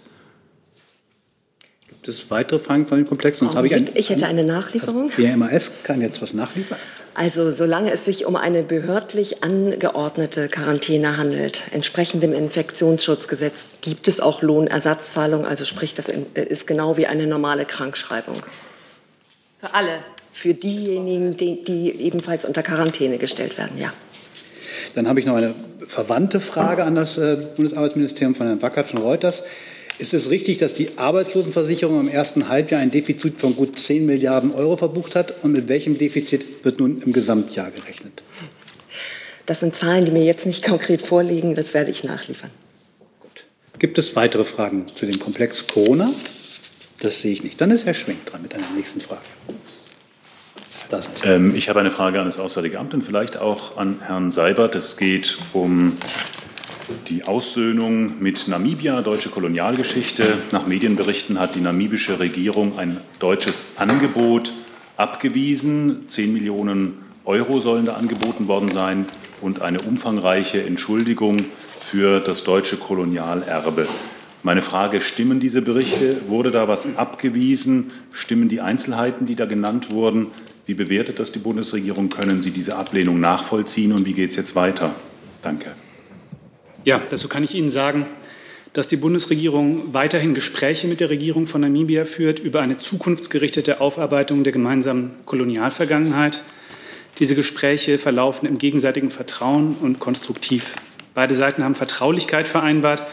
Es weitere Fragen von dem Komplex? Sonst habe ich, ein, ich hätte eine Nachlieferung. Das BMAS kann jetzt was nachliefern. Also solange es sich um eine behördlich angeordnete Quarantäne handelt, entsprechend dem Infektionsschutzgesetz, gibt es auch Lohnersatzzahlung. Also sprich, das ist genau wie eine normale Krankschreibung. Für alle? Für diejenigen, die, die ebenfalls unter Quarantäne gestellt werden, ja. Dann habe ich noch eine verwandte Frage an das äh, Bundesarbeitsministerium von Herrn Wackert von Reuters. Ist es richtig, dass die Arbeitslosenversicherung im ersten Halbjahr ein Defizit von gut 10 Milliarden Euro verbucht hat? Und mit welchem Defizit wird nun im Gesamtjahr gerechnet? Das sind Zahlen, die mir jetzt nicht konkret vorliegen. Das werde ich nachliefern. Gut. Gibt es weitere Fragen zu dem Komplex Corona? Das sehe ich nicht. Dann ist Herr Schwenk dran mit einer nächsten Frage. Ähm, ich habe eine Frage an das Auswärtige Amt und vielleicht auch an Herrn Seibert. Es geht um die Aussöhnung mit Namibia, deutsche Kolonialgeschichte. Nach Medienberichten hat die namibische Regierung ein deutsches Angebot abgewiesen. Zehn Millionen Euro sollen da angeboten worden sein und eine umfangreiche Entschuldigung für das deutsche Kolonialerbe. Meine Frage, stimmen diese Berichte? Wurde da was abgewiesen? Stimmen die Einzelheiten, die da genannt wurden? Wie bewertet das die Bundesregierung? Können Sie diese Ablehnung nachvollziehen und wie geht es jetzt weiter? Danke. Ja, dazu kann ich Ihnen sagen, dass die Bundesregierung weiterhin Gespräche mit der Regierung von Namibia führt über eine zukunftsgerichtete Aufarbeitung der gemeinsamen Kolonialvergangenheit. Diese Gespräche verlaufen im gegenseitigen Vertrauen und konstruktiv. Beide Seiten haben Vertraulichkeit vereinbart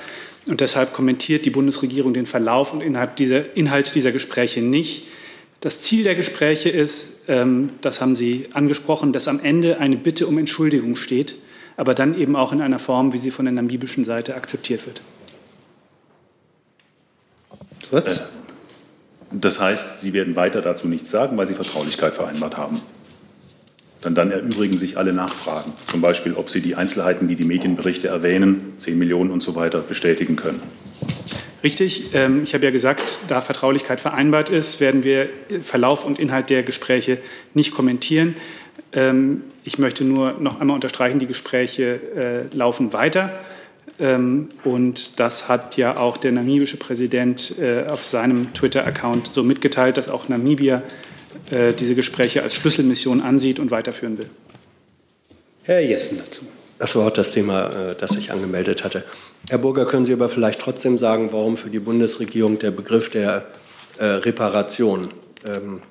und deshalb kommentiert die Bundesregierung den Verlauf und Inhalt dieser, Inhalt dieser Gespräche nicht. Das Ziel der Gespräche ist, ähm, das haben Sie angesprochen, dass am Ende eine Bitte um Entschuldigung steht aber dann eben auch in einer Form, wie sie von der namibischen Seite akzeptiert wird. Äh, das heißt, Sie werden weiter dazu nichts sagen, weil Sie Vertraulichkeit vereinbart haben. Dann, dann erübrigen sich alle Nachfragen, zum Beispiel, ob Sie die Einzelheiten, die die Medienberichte erwähnen, 10 Millionen und so weiter, bestätigen können. Richtig. Ähm, ich habe ja gesagt, da Vertraulichkeit vereinbart ist, werden wir Verlauf und Inhalt der Gespräche nicht kommentieren. Ähm, ich möchte nur noch einmal unterstreichen, die Gespräche äh, laufen weiter. Ähm, und das hat ja auch der namibische Präsident äh, auf seinem Twitter-Account so mitgeteilt, dass auch Namibia äh, diese Gespräche als Schlüsselmission ansieht und weiterführen will. Herr Jessen dazu. Das war auch das Thema, äh, das ich angemeldet hatte. Herr Burger, können Sie aber vielleicht trotzdem sagen, warum für die Bundesregierung der Begriff der äh, Reparation ähm,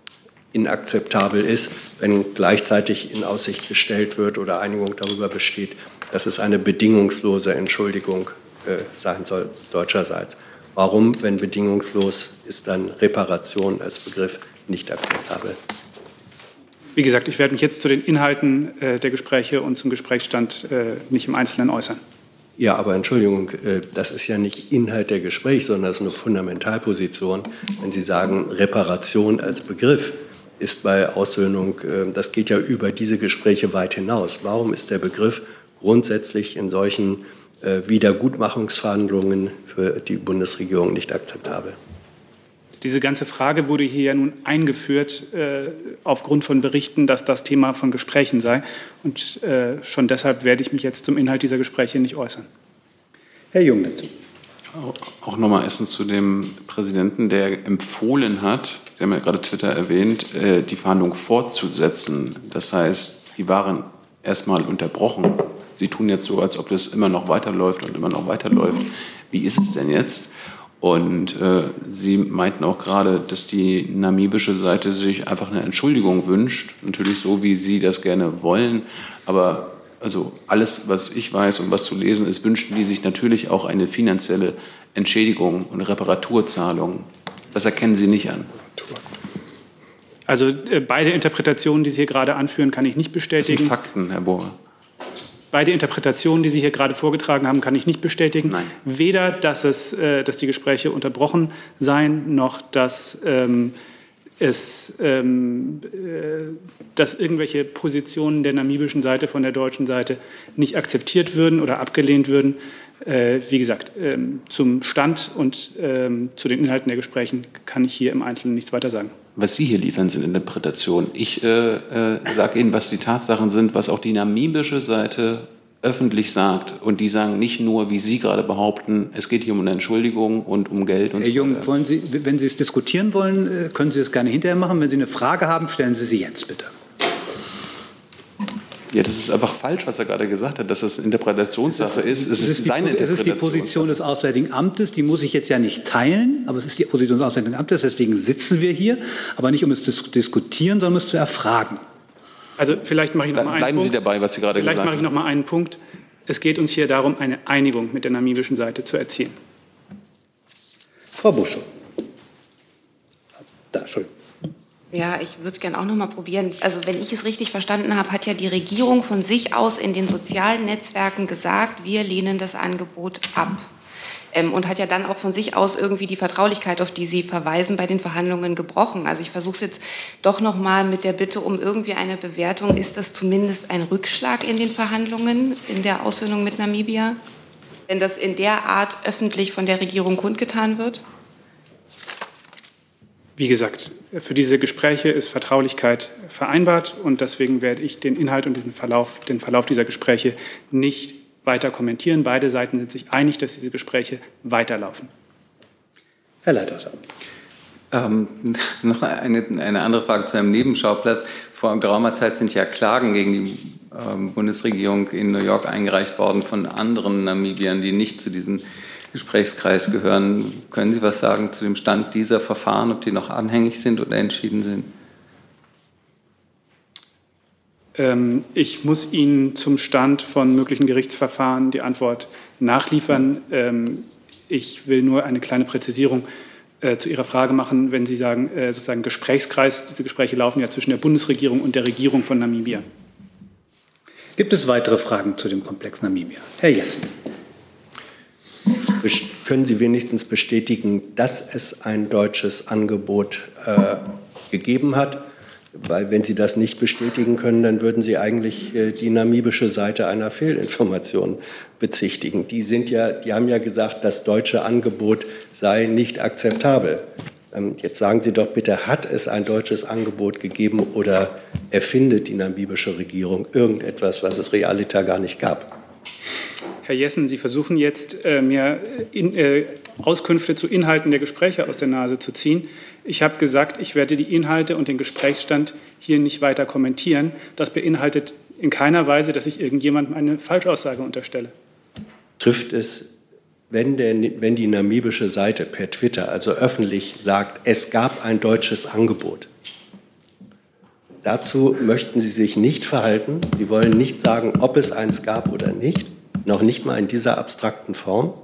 inakzeptabel ist, wenn gleichzeitig in Aussicht gestellt wird oder Einigung darüber besteht, dass es eine bedingungslose Entschuldigung äh, sein soll deutscherseits. Warum, wenn bedingungslos, ist dann Reparation als Begriff nicht akzeptabel? Wie gesagt, ich werde mich jetzt zu den Inhalten äh, der Gespräche und zum Gesprächsstand äh, nicht im Einzelnen äußern. Ja, aber Entschuldigung, äh, das ist ja nicht Inhalt der Gespräche, sondern das ist eine Fundamentalposition. Wenn Sie sagen, Reparation als Begriff ist bei Aussöhnung, äh, das geht ja über diese Gespräche weit hinaus. Warum ist der Begriff grundsätzlich in solchen äh, Wiedergutmachungsverhandlungen für die Bundesregierung nicht akzeptabel? Diese ganze Frage wurde hier ja nun eingeführt äh, aufgrund von Berichten, dass das Thema von Gesprächen sei. Und äh, schon deshalb werde ich mich jetzt zum Inhalt dieser Gespräche nicht äußern. Herr Jungnet. Auch nochmal erstens zu dem Präsidenten, der empfohlen hat, Sie haben ja gerade Twitter erwähnt, äh, die Verhandlungen fortzusetzen. Das heißt, die waren erstmal unterbrochen. Sie tun jetzt so, als ob das immer noch weiterläuft und immer noch weiterläuft. Wie ist es denn jetzt? Und äh, Sie meinten auch gerade, dass die namibische Seite sich einfach eine Entschuldigung wünscht, natürlich so, wie Sie das gerne wollen. Aber also alles, was ich weiß und was zu lesen ist, wünschten die sich natürlich auch eine finanzielle Entschädigung und Reparaturzahlung. Das erkennen Sie nicht an. Also äh, beide Interpretationen, die Sie hier gerade anführen, kann ich nicht bestätigen. Das sind Fakten, Herr Bohrer. Beide Interpretationen, die Sie hier gerade vorgetragen haben, kann ich nicht bestätigen. Nein. Weder, dass, es, äh, dass die Gespräche unterbrochen seien, noch dass, ähm, es, ähm, äh, dass irgendwelche Positionen der namibischen Seite von der deutschen Seite nicht akzeptiert würden oder abgelehnt würden. Äh, wie gesagt, ähm, zum Stand und ähm, zu den Inhalten der Gespräche kann ich hier im Einzelnen nichts weiter sagen was Sie hier liefern, sind Interpretationen. Ich äh, äh, sage Ihnen, was die Tatsachen sind, was auch die namibische Seite öffentlich sagt. Und die sagen nicht nur, wie Sie gerade behaupten, es geht hier um eine Entschuldigung und um Geld. Und Herr Jung, wollen Sie, wenn Sie es diskutieren wollen, äh, können Sie es gerne hinterher machen. Wenn Sie eine Frage haben, stellen Sie sie jetzt bitte. Ja, das ist einfach falsch, was er gerade gesagt hat, dass das Interpretationssache ist. Es ist, es ist seine die, Es ist die Position des Auswärtigen Amtes, die muss ich jetzt ja nicht teilen, aber es ist die Position des Auswärtigen Amtes, deswegen sitzen wir hier, aber nicht um es zu diskutieren, sondern um es zu erfragen. Also vielleicht mache ich noch mal einen Bleiben Punkt. Sie dabei, was Sie gerade vielleicht gesagt haben. Vielleicht mache ich noch mal einen Punkt. Es geht uns hier darum, eine Einigung mit der namibischen Seite zu erzielen. Frau Buschow. Da, Entschuldigung. Ja, ich würde es gerne auch noch mal probieren. Also wenn ich es richtig verstanden habe, hat ja die Regierung von sich aus in den sozialen Netzwerken gesagt, wir lehnen das Angebot ab. Ähm, und hat ja dann auch von sich aus irgendwie die Vertraulichkeit, auf die Sie verweisen, bei den Verhandlungen gebrochen. Also ich versuche es jetzt doch noch mal mit der Bitte um irgendwie eine Bewertung. Ist das zumindest ein Rückschlag in den Verhandlungen, in der Aussöhnung mit Namibia? Wenn das in der Art öffentlich von der Regierung kundgetan wird? Wie gesagt, für diese Gespräche ist Vertraulichkeit vereinbart und deswegen werde ich den Inhalt und diesen Verlauf, den Verlauf dieser Gespräche nicht weiter kommentieren. Beide Seiten sind sich einig, dass diese Gespräche weiterlaufen. Herr Leithauser. Ähm, noch eine, eine andere Frage zu einem Nebenschauplatz. Vor geraumer Zeit sind ja Klagen gegen die ähm, Bundesregierung in New York eingereicht worden von anderen Namibiern, die nicht zu diesen Gesprächskreis gehören. Können Sie was sagen zu dem Stand dieser Verfahren, ob die noch anhängig sind oder entschieden sind? Ähm, ich muss Ihnen zum Stand von möglichen Gerichtsverfahren die Antwort nachliefern. Ähm, ich will nur eine kleine Präzisierung äh, zu Ihrer Frage machen, wenn Sie sagen, äh, sozusagen Gesprächskreis. Diese Gespräche laufen ja zwischen der Bundesregierung und der Regierung von Namibia. Gibt es weitere Fragen zu dem Komplex Namibia? Herr Jessen. Können Sie wenigstens bestätigen, dass es ein deutsches Angebot äh, gegeben hat? Weil wenn Sie das nicht bestätigen können, dann würden Sie eigentlich äh, die namibische Seite einer Fehlinformation bezichtigen. Die, sind ja, die haben ja gesagt, das deutsche Angebot sei nicht akzeptabel. Ähm, jetzt sagen Sie doch bitte, hat es ein deutsches Angebot gegeben oder erfindet die namibische Regierung irgendetwas, was es realiter gar nicht gab? Herr Jessen, Sie versuchen jetzt, äh, mir äh, Auskünfte zu Inhalten der Gespräche aus der Nase zu ziehen. Ich habe gesagt, ich werde die Inhalte und den Gesprächsstand hier nicht weiter kommentieren. Das beinhaltet in keiner Weise, dass ich irgendjemandem eine Falschaussage unterstelle. Trifft es, wenn, der, wenn die namibische Seite per Twitter, also öffentlich sagt, es gab ein deutsches Angebot, Dazu möchten Sie sich nicht verhalten. Sie wollen nicht sagen, ob es eins gab oder nicht, noch nicht mal in dieser abstrakten Form.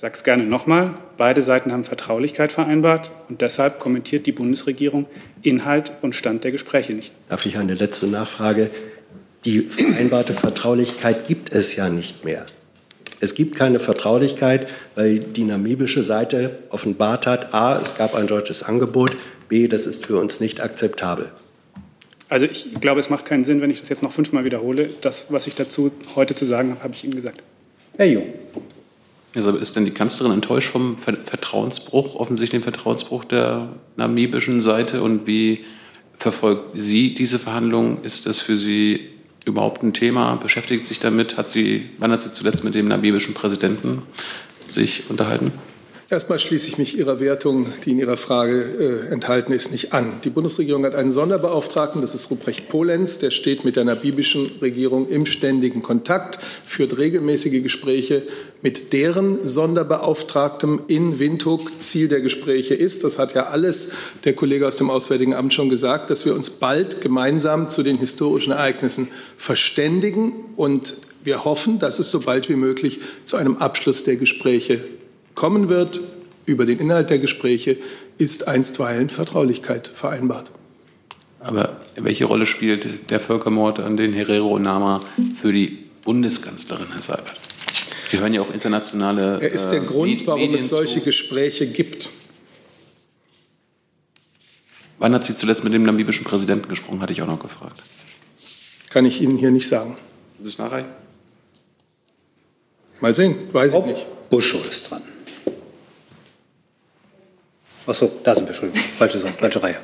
Ich sage es gerne nochmal. Beide Seiten haben Vertraulichkeit vereinbart und deshalb kommentiert die Bundesregierung Inhalt und Stand der Gespräche nicht. Darf ich eine letzte Nachfrage? Die vereinbarte Vertraulichkeit gibt es ja nicht mehr. Es gibt keine Vertraulichkeit, weil die namibische Seite offenbart hat, a, es gab ein deutsches Angebot, B, das ist für uns nicht akzeptabel. Also ich glaube, es macht keinen Sinn, wenn ich das jetzt noch fünfmal wiederhole. Das, was ich dazu heute zu sagen habe, habe ich Ihnen gesagt. Herr Jung. Also ist denn die Kanzlerin enttäuscht vom Vertrauensbruch, offensichtlich den Vertrauensbruch der namibischen Seite? Und wie verfolgt sie diese Verhandlungen? Ist das für Sie überhaupt ein Thema? Beschäftigt sich damit? Hat sie, wann hat sie zuletzt mit dem namibischen Präsidenten sich unterhalten? Erstmal schließe ich mich Ihrer Wertung, die in Ihrer Frage äh, enthalten ist, nicht an. Die Bundesregierung hat einen Sonderbeauftragten, das ist Ruprecht Polenz, der steht mit der namibischen Regierung im ständigen Kontakt, führt regelmäßige Gespräche mit deren Sonderbeauftragtem in Windhoek. Ziel der Gespräche ist, das hat ja alles der Kollege aus dem Auswärtigen Amt schon gesagt, dass wir uns bald gemeinsam zu den historischen Ereignissen verständigen und wir hoffen, dass es so bald wie möglich zu einem Abschluss der Gespräche kommen wird über den Inhalt der Gespräche, ist einstweilen Vertraulichkeit vereinbart. Aber welche Rolle spielt der Völkermord an den Herero und Nama für die Bundeskanzlerin, Herr Seibert? Wir hören ja auch internationale. Er ist der äh, Grund, warum Medien es solche zu. Gespräche gibt. Wann hat sie zuletzt mit dem namibischen Präsidenten gesprochen, hatte ich auch noch gefragt. Kann ich Ihnen hier nicht sagen. Ist es nachreichen? Mal sehen, weiß ich nicht. Buschow ist dran. Achso, da sind wir schon. Falsche, falsche Reihe.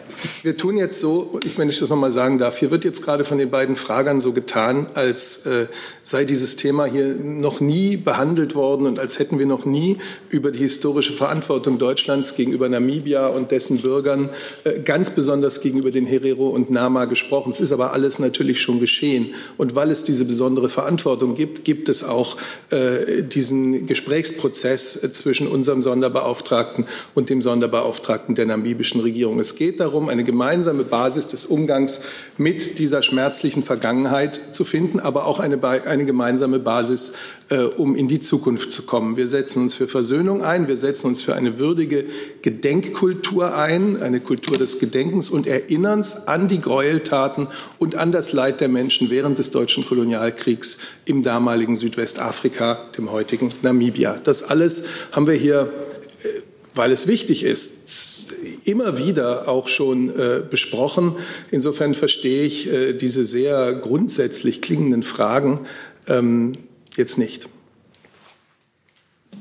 Wir tun jetzt so, wenn ich das nochmal sagen darf, hier wird jetzt gerade von den beiden Fragern so getan, als äh, sei dieses Thema hier noch nie behandelt worden und als hätten wir noch nie über die historische Verantwortung Deutschlands gegenüber Namibia und dessen Bürgern, äh, ganz besonders gegenüber den Herero und Nama gesprochen. Es ist aber alles natürlich schon geschehen. Und weil es diese besondere Verantwortung gibt, gibt es auch äh, diesen Gesprächsprozess äh, zwischen unserem Sonderbeauftragten und dem Sonderbeauftragten Beauftragten der namibischen Regierung. Es geht darum, eine gemeinsame Basis des Umgangs mit dieser schmerzlichen Vergangenheit zu finden, aber auch eine, eine gemeinsame Basis, äh, um in die Zukunft zu kommen. Wir setzen uns für Versöhnung ein, wir setzen uns für eine würdige Gedenkkultur ein, eine Kultur des Gedenkens und Erinnerns an die Gräueltaten und an das Leid der Menschen während des deutschen Kolonialkriegs im damaligen Südwestafrika, dem heutigen Namibia. Das alles haben wir hier weil es wichtig ist, immer wieder auch schon äh, besprochen. Insofern verstehe ich äh, diese sehr grundsätzlich klingenden Fragen ähm, jetzt nicht.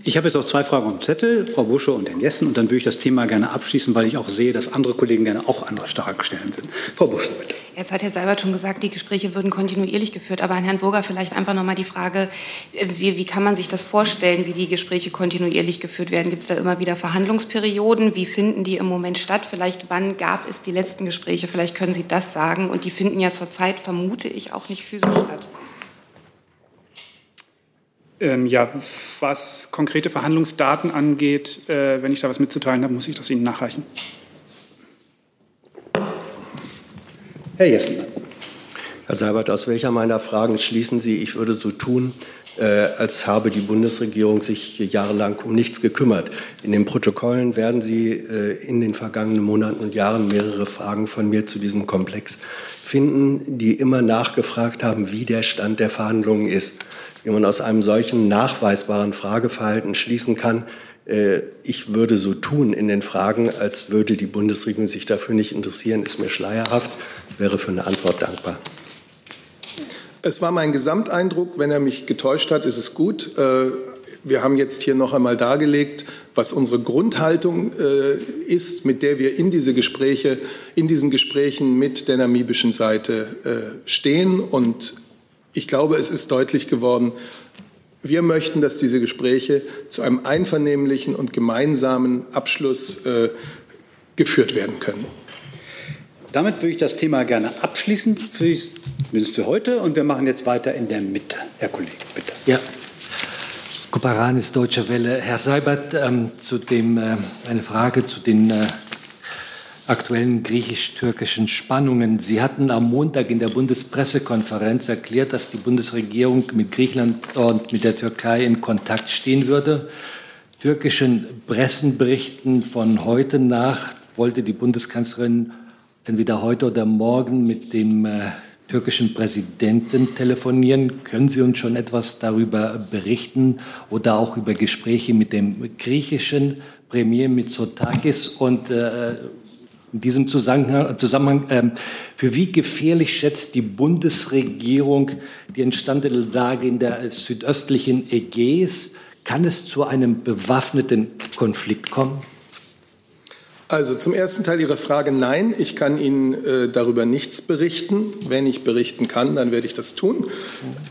Ich habe jetzt auch zwei Fragen am Zettel, Frau Busche und Herrn Jessen, und dann würde ich das Thema gerne abschließen, weil ich auch sehe, dass andere Kollegen gerne auch andere Fragen stellen würden. Frau Busche, bitte. Jetzt hat Herr Seibert schon gesagt, die Gespräche würden kontinuierlich geführt. Aber an Herrn Burger vielleicht einfach noch mal die Frage, äh, wie, wie kann man sich das vorstellen, wie die Gespräche kontinuierlich geführt werden? Gibt es da immer wieder Verhandlungsperioden? Wie finden die im Moment statt? Vielleicht wann gab es die letzten Gespräche? Vielleicht können Sie das sagen. Und die finden ja zurzeit, vermute ich, auch nicht physisch statt. Ähm, ja, was konkrete Verhandlungsdaten angeht, äh, wenn ich da was mitzuteilen habe, muss ich das Ihnen nachreichen. Herr Jessen. Herr Seibert, aus welcher meiner Fragen schließen Sie, ich würde so tun, äh, als habe die Bundesregierung sich jahrelang um nichts gekümmert. In den Protokollen werden Sie äh, in den vergangenen Monaten und Jahren mehrere Fragen von mir zu diesem Komplex finden, die immer nachgefragt haben, wie der Stand der Verhandlungen ist wie man aus einem solchen nachweisbaren Frageverhalten schließen kann, ich würde so tun in den Fragen, als würde die Bundesregierung sich dafür nicht interessieren, ist mir schleierhaft. Ich wäre für eine Antwort dankbar. Es war mein Gesamteindruck. Wenn er mich getäuscht hat, ist es gut. Äh, wir haben jetzt hier noch einmal dargelegt, was unsere Grundhaltung äh, ist, mit der wir in diese Gespräche, in diesen Gesprächen mit der namibischen Seite stehen und ich glaube, es ist deutlich geworden, wir möchten, dass diese Gespräche zu einem einvernehmlichen und gemeinsamen Abschluss äh, geführt werden können. Damit würde ich das Thema gerne abschließen. Mindestens für heute. Und wir machen jetzt weiter in der Mitte. Herr Kollege, bitte. Ja. Koparanis, Deutsche Welle. Herr Seibert, ähm, zu dem, äh, eine Frage zu den äh, aktuellen griechisch-türkischen Spannungen. Sie hatten am Montag in der Bundespressekonferenz erklärt, dass die Bundesregierung mit Griechenland und mit der Türkei in Kontakt stehen würde. Türkischen Pressenberichten von heute Nacht wollte die Bundeskanzlerin entweder heute oder morgen mit dem äh, türkischen Präsidenten telefonieren. Können Sie uns schon etwas darüber berichten oder auch über Gespräche mit dem griechischen Premier Mitsotakis und äh, in diesem Zusammenhang, äh, für wie gefährlich schätzt die Bundesregierung die entstandene Lage in der südöstlichen Ägäis? Kann es zu einem bewaffneten Konflikt kommen? Also zum ersten Teil Ihrer Frage, nein, ich kann Ihnen äh, darüber nichts berichten. Wenn ich berichten kann, dann werde ich das tun.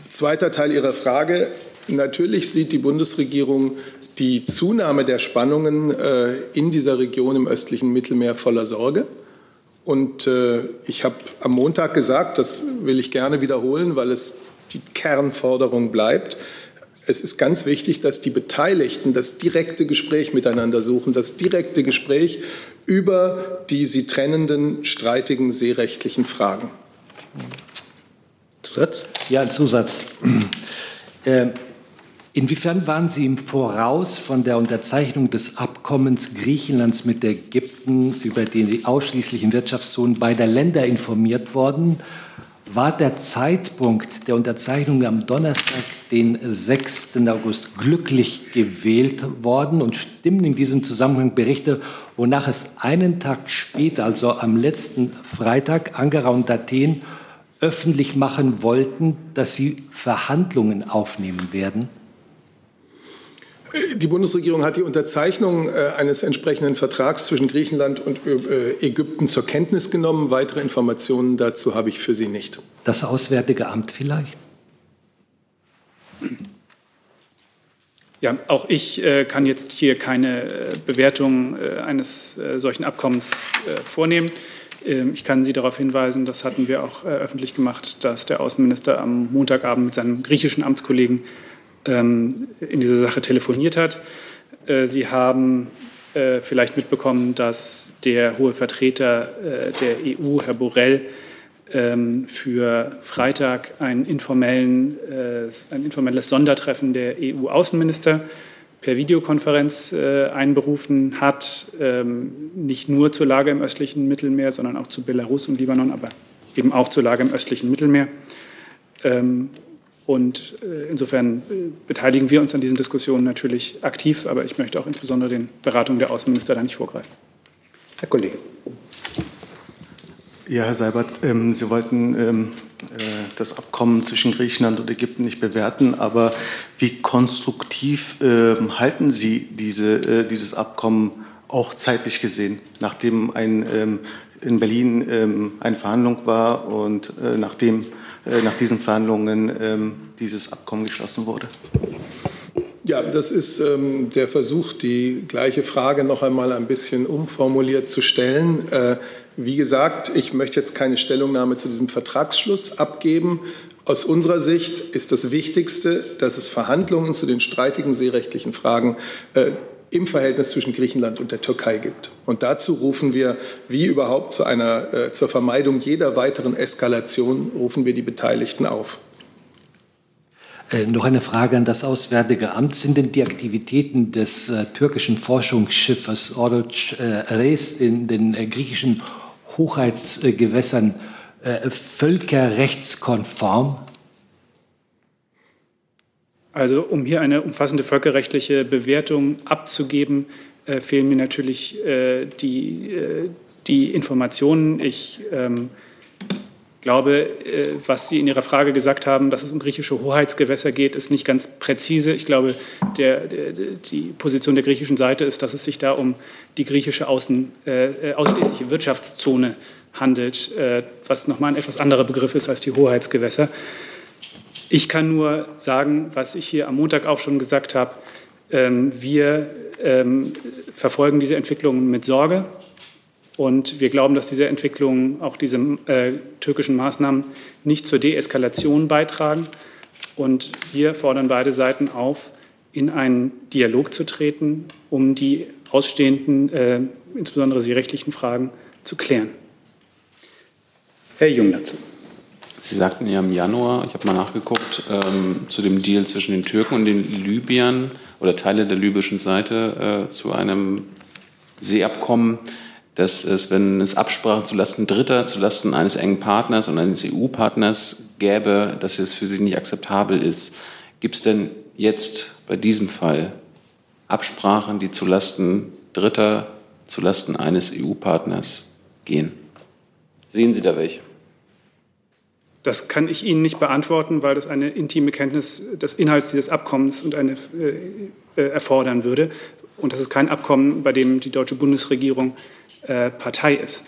Zweiter Teil Ihrer Frage, natürlich sieht die Bundesregierung die Zunahme der Spannungen äh, in dieser Region im östlichen Mittelmeer voller Sorge. Und äh, ich habe am Montag gesagt, das will ich gerne wiederholen, weil es die Kernforderung bleibt, es ist ganz wichtig, dass die Beteiligten das direkte Gespräch miteinander suchen, das direkte Gespräch über die sie trennenden, streitigen seerechtlichen Fragen. Zusatz? Ja, ein Zusatz. Äh, inwiefern waren Sie im Voraus von der Unterzeichnung des Abkommens Griechenlands mit Ägypten über die ausschließlichen Wirtschaftszonen beider Länder informiert worden? war der Zeitpunkt der Unterzeichnung am Donnerstag, den 6. August, glücklich gewählt worden und stimmen in diesem Zusammenhang Berichte, wonach es einen Tag später, also am letzten Freitag, Ankara und Athen öffentlich machen wollten, dass sie Verhandlungen aufnehmen werden? Die Bundesregierung hat die Unterzeichnung äh, eines entsprechenden Vertrags zwischen Griechenland und äh, Ägypten zur Kenntnis genommen. Weitere Informationen dazu habe ich für Sie nicht. Das Auswärtige Amt vielleicht? Ja, auch ich äh, kann jetzt hier keine äh, Bewertung äh, eines solchen Abkommens vornehmen. Ähm, ich kann Sie darauf hinweisen, das hatten wir auch öffentlich gemacht, dass der Außenminister am Montagabend mit seinem griechischen Amtskollegen ähm, in dieser Sache telefoniert hat. Äh, Sie haben äh, vielleicht mitbekommen, dass der hohe Vertreter äh, der EU, Herr Borrell, ähm, für Freitag ein, informellen, ein informelles Sondertreffen der EU-Außenminister per Videokonferenz einberufen hat, ähm, nicht nur zur Lage im östlichen Mittelmeer, sondern auch zu Belarus und Libanon, aber eben auch zur Lage im östlichen Mittelmeer. Und äh, insofern äh, beteiligen wir uns an diesen Diskussionen natürlich aktiv, aber ich möchte auch insbesondere den Beratungen der Außenminister da nicht vorgreifen. Herr Kollege. Ja, Herr Seibert, ähm, Sie wollten ähm, äh, das Abkommen zwischen Griechenland und Ägypten nicht bewerten, aber wie konstruktiv ähm, halten Sie diese, äh, dieses Abkommen auch zeitlich gesehen, nachdem ein, ähm, in Berlin ähm, eine Verhandlung war und äh, nachdem äh, nach diesen Verhandlungen ähm, dieses Abkommen geschlossen wurde? Ja, das ist ähm, der Versuch, die gleiche Frage noch einmal ein bisschen umformuliert zu stellen. Äh, wie gesagt, ich möchte jetzt keine Stellungnahme zu diesem Vertragsschluss abgeben. Aus unserer Sicht ist das Wichtigste, dass es Verhandlungen zu den streitigen seerechtlichen Fragen äh, im Verhältnis zwischen Griechenland und der Türkei gibt. Und dazu rufen wir, wie überhaupt zu einer, äh, zur Vermeidung jeder weiteren Eskalation, rufen wir die Beteiligten auf. Äh, noch eine Frage an das Auswärtige Amt. Sind denn die Aktivitäten des äh, türkischen Forschungsschiffes Oruç äh, Reis in den äh, griechischen Hoheitsgewässern äh, völkerrechtskonform? Also um hier eine umfassende völkerrechtliche Bewertung abzugeben, äh, fehlen mir natürlich äh, die, äh, die Informationen. Ich ähm, glaube, äh, was Sie in Ihrer Frage gesagt haben, dass es um griechische Hoheitsgewässer geht, ist nicht ganz präzise. Ich glaube, der, der, die Position der griechischen Seite ist, dass es sich da um die griechische Außen, äh, ausschließliche Wirtschaftszone handelt, was nochmal ein etwas anderer Begriff ist als die Hoheitsgewässer. Ich kann nur sagen, was ich hier am Montag auch schon gesagt habe. Ähm, wir ähm, verfolgen diese Entwicklungen mit Sorge. Und wir glauben, dass diese Entwicklungen, auch diese äh, türkischen Maßnahmen, nicht zur Deeskalation beitragen. Und wir fordern beide Seiten auf, in einen Dialog zu treten, um die ausstehenden, äh, insbesondere die rechtlichen Fragen zu klären. Herr Jung dazu. Sie sagten ja im Januar, ich habe mal nachgeguckt, ähm, zu dem Deal zwischen den Türken und den Libyern oder Teile der libyschen Seite äh, zu einem Seeabkommen, dass es, wenn es Absprachen zulasten Dritter, zulasten eines engen Partners und eines EU-Partners gäbe, dass es für Sie nicht akzeptabel ist. Gibt es denn jetzt bei diesem Fall Absprachen, die zulasten Dritter, zulasten eines EU-Partners gehen? Sehen Sie da welche? Das kann ich Ihnen nicht beantworten, weil das eine intime Kenntnis des Inhalts dieses Abkommens und eine, äh, äh, erfordern würde. Und das ist kein Abkommen, bei dem die deutsche Bundesregierung äh, Partei ist.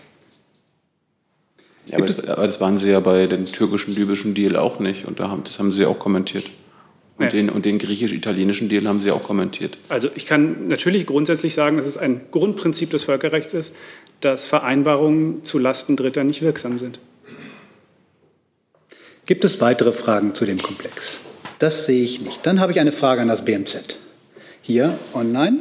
Ja, aber das, aber das, waren Sie ja bei dem türkischen-libyschen Deal auch nicht. Und da haben, das haben Sie auch kommentiert. Und ja. den, und den griechisch-italienischen Deal haben Sie auch kommentiert. Also ich kann natürlich grundsätzlich sagen, dass es ein Grundprinzip des Völkerrechts ist, dass Vereinbarungen zu Lasten Dritter nicht wirksam sind. Gibt es weitere Fragen zu dem Komplex? Das sehe ich nicht. Dann habe ich eine Frage an das BMZ. Hier online.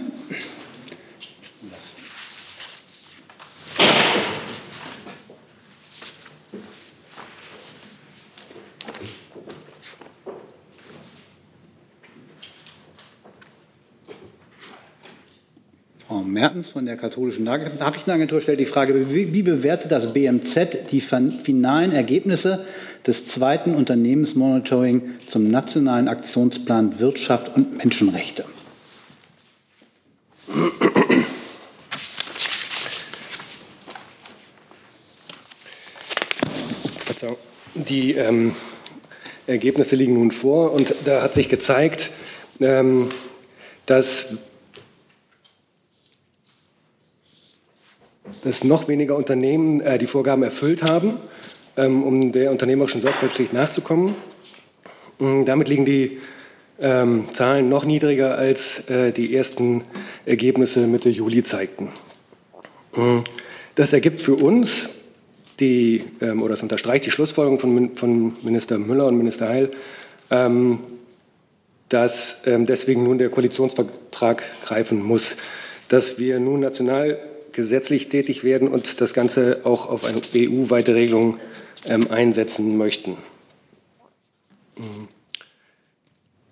Frau Mertens von der katholischen Nachrichtenagentur stellt die Frage, wie bewertet das BMZ die finalen Ergebnisse des zweiten Unternehmensmonitoring zum nationalen Aktionsplan Wirtschaft und Menschenrechte? Die ähm, Ergebnisse liegen nun vor und da hat sich gezeigt, ähm, dass dass noch weniger Unternehmen äh, die Vorgaben erfüllt haben, um der unternehmerischen Sorgfaltspflicht nachzukommen. Ähm, damit liegen die ähm, Zahlen noch niedriger als äh, die ersten Ergebnisse Mitte Juli zeigten. Ähm, das ergibt für uns die, ähm, oder es unterstreicht die Schlussfolgerung von, von, Minister Müller und Minister Heil, ähm, dass deswegen nun der Koalitionsvertrag greifen muss, dass wir nun national gesetzlich tätig werden und das Ganze auch auf eine EU-weite Regelung ähm, einsetzen möchten.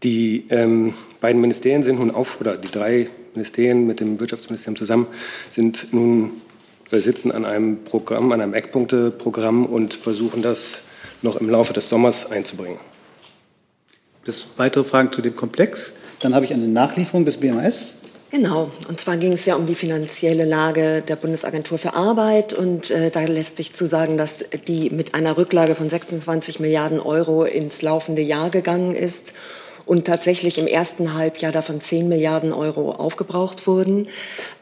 Die ähm, beiden Ministerien sind nun auf, oder die drei Ministerien mit dem Wirtschaftsministerium zusammen sind nun äh, sitzen an einem Programm, an einem Eckpunkteprogramm und versuchen das noch im Laufe des Sommers einzubringen. Es weitere Fragen zu dem Komplex? Dann habe ich eine Nachlieferung des BMS. Genau, und zwar ging es ja um die finanzielle Lage der Bundesagentur für Arbeit. Und äh, da lässt sich zu sagen, dass die mit einer Rücklage von 26 Milliarden Euro ins laufende Jahr gegangen ist und tatsächlich im ersten Halbjahr davon 10 Milliarden Euro aufgebraucht wurden.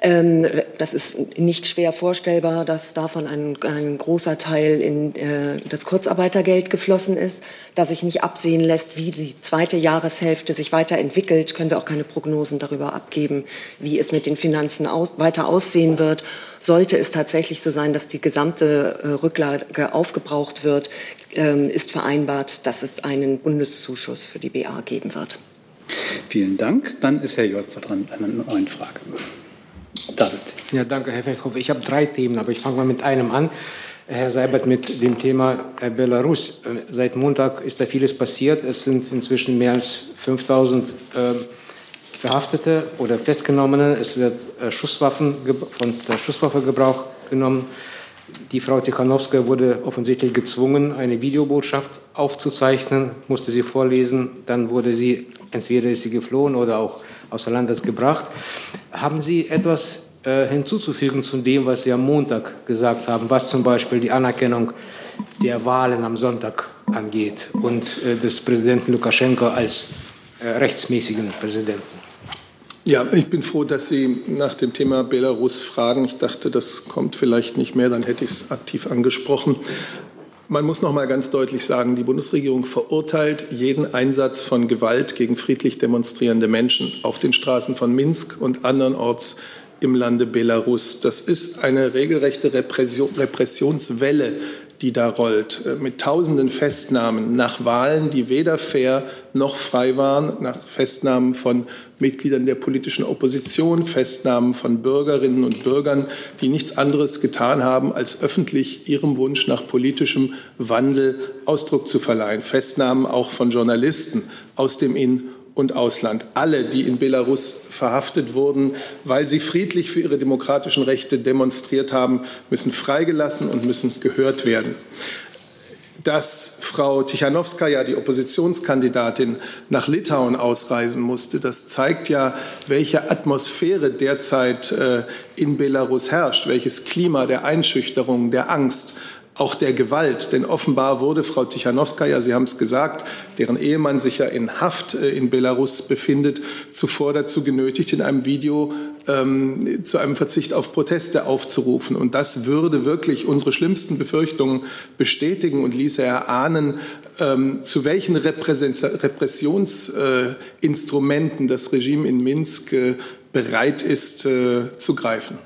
Ähm, das ist nicht schwer vorstellbar, dass davon ein, ein großer Teil in äh, das Kurzarbeitergeld geflossen ist. Da sich nicht absehen lässt, wie die zweite Jahreshälfte sich weiterentwickelt, können wir auch keine Prognosen darüber abgeben, wie es mit den Finanzen aus, weiter aussehen wird. Sollte es tatsächlich so sein, dass die gesamte äh, Rücklage aufgebraucht wird, ähm, ist vereinbart, dass es einen Bundeszuschuss für die BA geben wird. Vielen Dank. Dann ist Herr Jolk dran mit einer neuen Frage. Da sind Sie. Ja, danke, Herr Festhoff. Ich habe drei Themen, aber ich fange mal mit einem an. Herr Seibert, mit dem Thema äh, Belarus. Äh, seit Montag ist da vieles passiert. Es sind inzwischen mehr als 5000 äh, Verhaftete oder Festgenommene. Es wird äh, Schusswaffen von der Schusswaffe Gebrauch genommen. Die Frau Tichanowska wurde offensichtlich gezwungen, eine Videobotschaft aufzuzeichnen, musste sie vorlesen, dann wurde sie, entweder ist sie geflohen oder auch außer Landes gebracht. Haben Sie etwas äh, hinzuzufügen zu dem, was Sie am Montag gesagt haben, was zum Beispiel die Anerkennung der Wahlen am Sonntag angeht und äh, des Präsidenten Lukaschenko als äh, rechtsmäßigen Präsidenten? Ja, ich bin froh, dass Sie nach dem Thema Belarus fragen. Ich dachte, das kommt vielleicht nicht mehr, dann hätte ich es aktiv angesprochen. Man muss noch mal ganz deutlich sagen, die Bundesregierung verurteilt jeden Einsatz von Gewalt gegen friedlich demonstrierende Menschen auf den Straßen von Minsk und andernorts im Lande Belarus. Das ist eine regelrechte Repression, Repressionswelle, die da rollt, äh, mit tausenden Festnahmen nach Wahlen, die weder fair noch frei waren, nach Festnahmen von Mitgliedern der politischen Opposition, Festnahmen von Bürgerinnen und Bürgern, die nichts anderes getan haben, als öffentlich ihrem Wunsch nach politischem Wandel Ausdruck zu verleihen. Festnahmen auch von Journalisten aus dem In- und Ausland. Alle, die in Belarus verhaftet wurden, weil sie friedlich für ihre demokratischen Rechte demonstriert haben, müssen freigelassen und müssen gehört werden. Dass Frau Tichanowskaja, die Oppositionskandidatin, nach Litauen ausreisen musste, das zeigt ja, welche Atmosphäre derzeit äh, in Belarus herrscht, welches Klima der Einschüchterung, der Angst, auch der Gewalt. Denn offenbar wurde Frau Tichanowskaja, Sie haben es gesagt, deren Ehemann sich ja in Haft äh, in Belarus befindet, zuvor dazu genötigt, in einem Video ähm, zu einem Verzicht auf Proteste aufzurufen. Und das würde wirklich unsere schlimmsten Befürchtungen bestätigen und ließe erahnen, ähm, zu welchen Repressionsinstrumenten äh, das Regime in Minsk äh, bereit ist äh, zu greifen.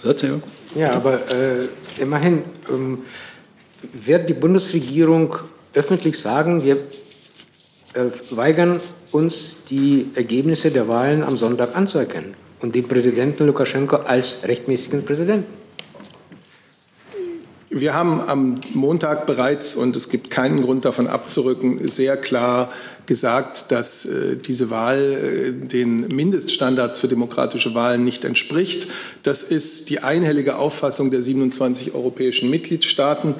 Zusatz, ja, aber äh, immerhin ähm, wird die Bundesregierung öffentlich sagen, wir äh, weigern uns, die Ergebnisse der Wahlen am Sonntag anzuerkennen und den Präsidenten Lukaschenko als rechtmäßigen Präsidenten. Wir haben am Montag bereits, und es gibt keinen Grund davon abzurücken, sehr klar gesagt, dass äh, diese Wahl äh, den Mindeststandards für demokratische Wahlen nicht entspricht. Das ist die einhellige Auffassung der 27 europäischen Mitgliedstaaten.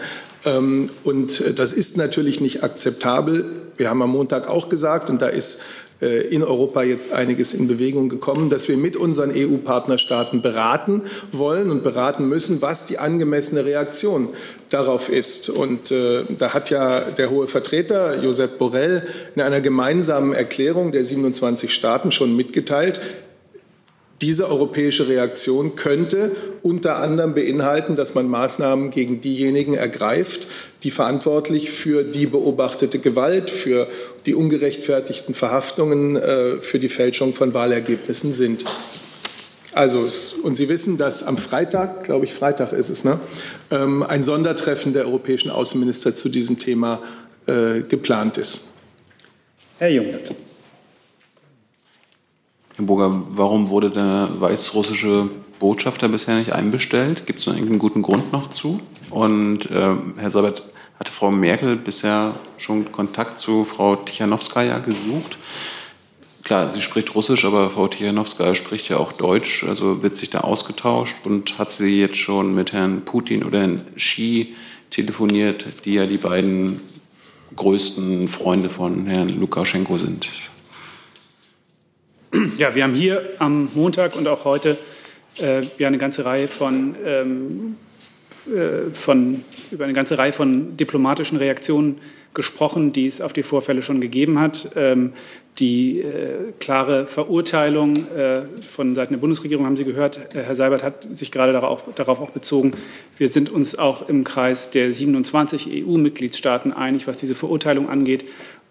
Ähm, und äh, das ist natürlich nicht akzeptabel. Wir haben am Montag auch gesagt, und da ist in Europa jetzt einiges in Bewegung gekommen, dass wir mit unseren EU-Partnerstaaten beraten wollen und beraten müssen, was die angemessene Reaktion darauf ist. Und äh, da hat ja der hohe Vertreter Josep Borrell in einer gemeinsamen Erklärung der 27 Staaten schon mitgeteilt, diese europäische Reaktion könnte unter anderem beinhalten, dass man Maßnahmen gegen diejenigen ergreift, die verantwortlich für die beobachtete Gewalt, für die ungerechtfertigten Verhaftungen, äh, für die Fälschung von Wahlergebnissen sind. Also, und Sie wissen, dass am Freitag, glaube ich, Freitag ist es, ne, ähm, ein Sondertreffen der europäischen Außenminister zu diesem Thema äh, geplant ist. Herr Jung dazu. Herr Burger, warum wurde der weißrussische Botschafter bisher nicht einbestellt? Gibt es noch irgendeinen guten Grund noch zu? Und äh, Herr Sabat, hatte Frau Merkel bisher schon Kontakt zu Frau Tichanowskaja gesucht? Klar, sie spricht Russisch, aber Frau Tichanowskaja spricht ja auch Deutsch. Also wird sich da ausgetauscht und hat sie jetzt schon mit Herrn Putin oder Herrn Xi telefoniert, die ja die beiden größten Freunde von Herrn Lukaschenko sind? Ja, wir haben hier am Montag und auch heute äh, ja eine ganze Reihe von, ähm, äh, von über eine ganze Reihe von diplomatischen Reaktionen gesprochen, die es auf die Vorfälle schon gegeben hat. Ähm, die äh, klare Verurteilung äh, von Seiten der Bundesregierung haben Sie gehört. Äh, Herr Seibert hat sich gerade darauf, darauf auch bezogen. Wir sind uns auch im Kreis der 27 EU-Mitgliedstaaten einig, was diese Verurteilung angeht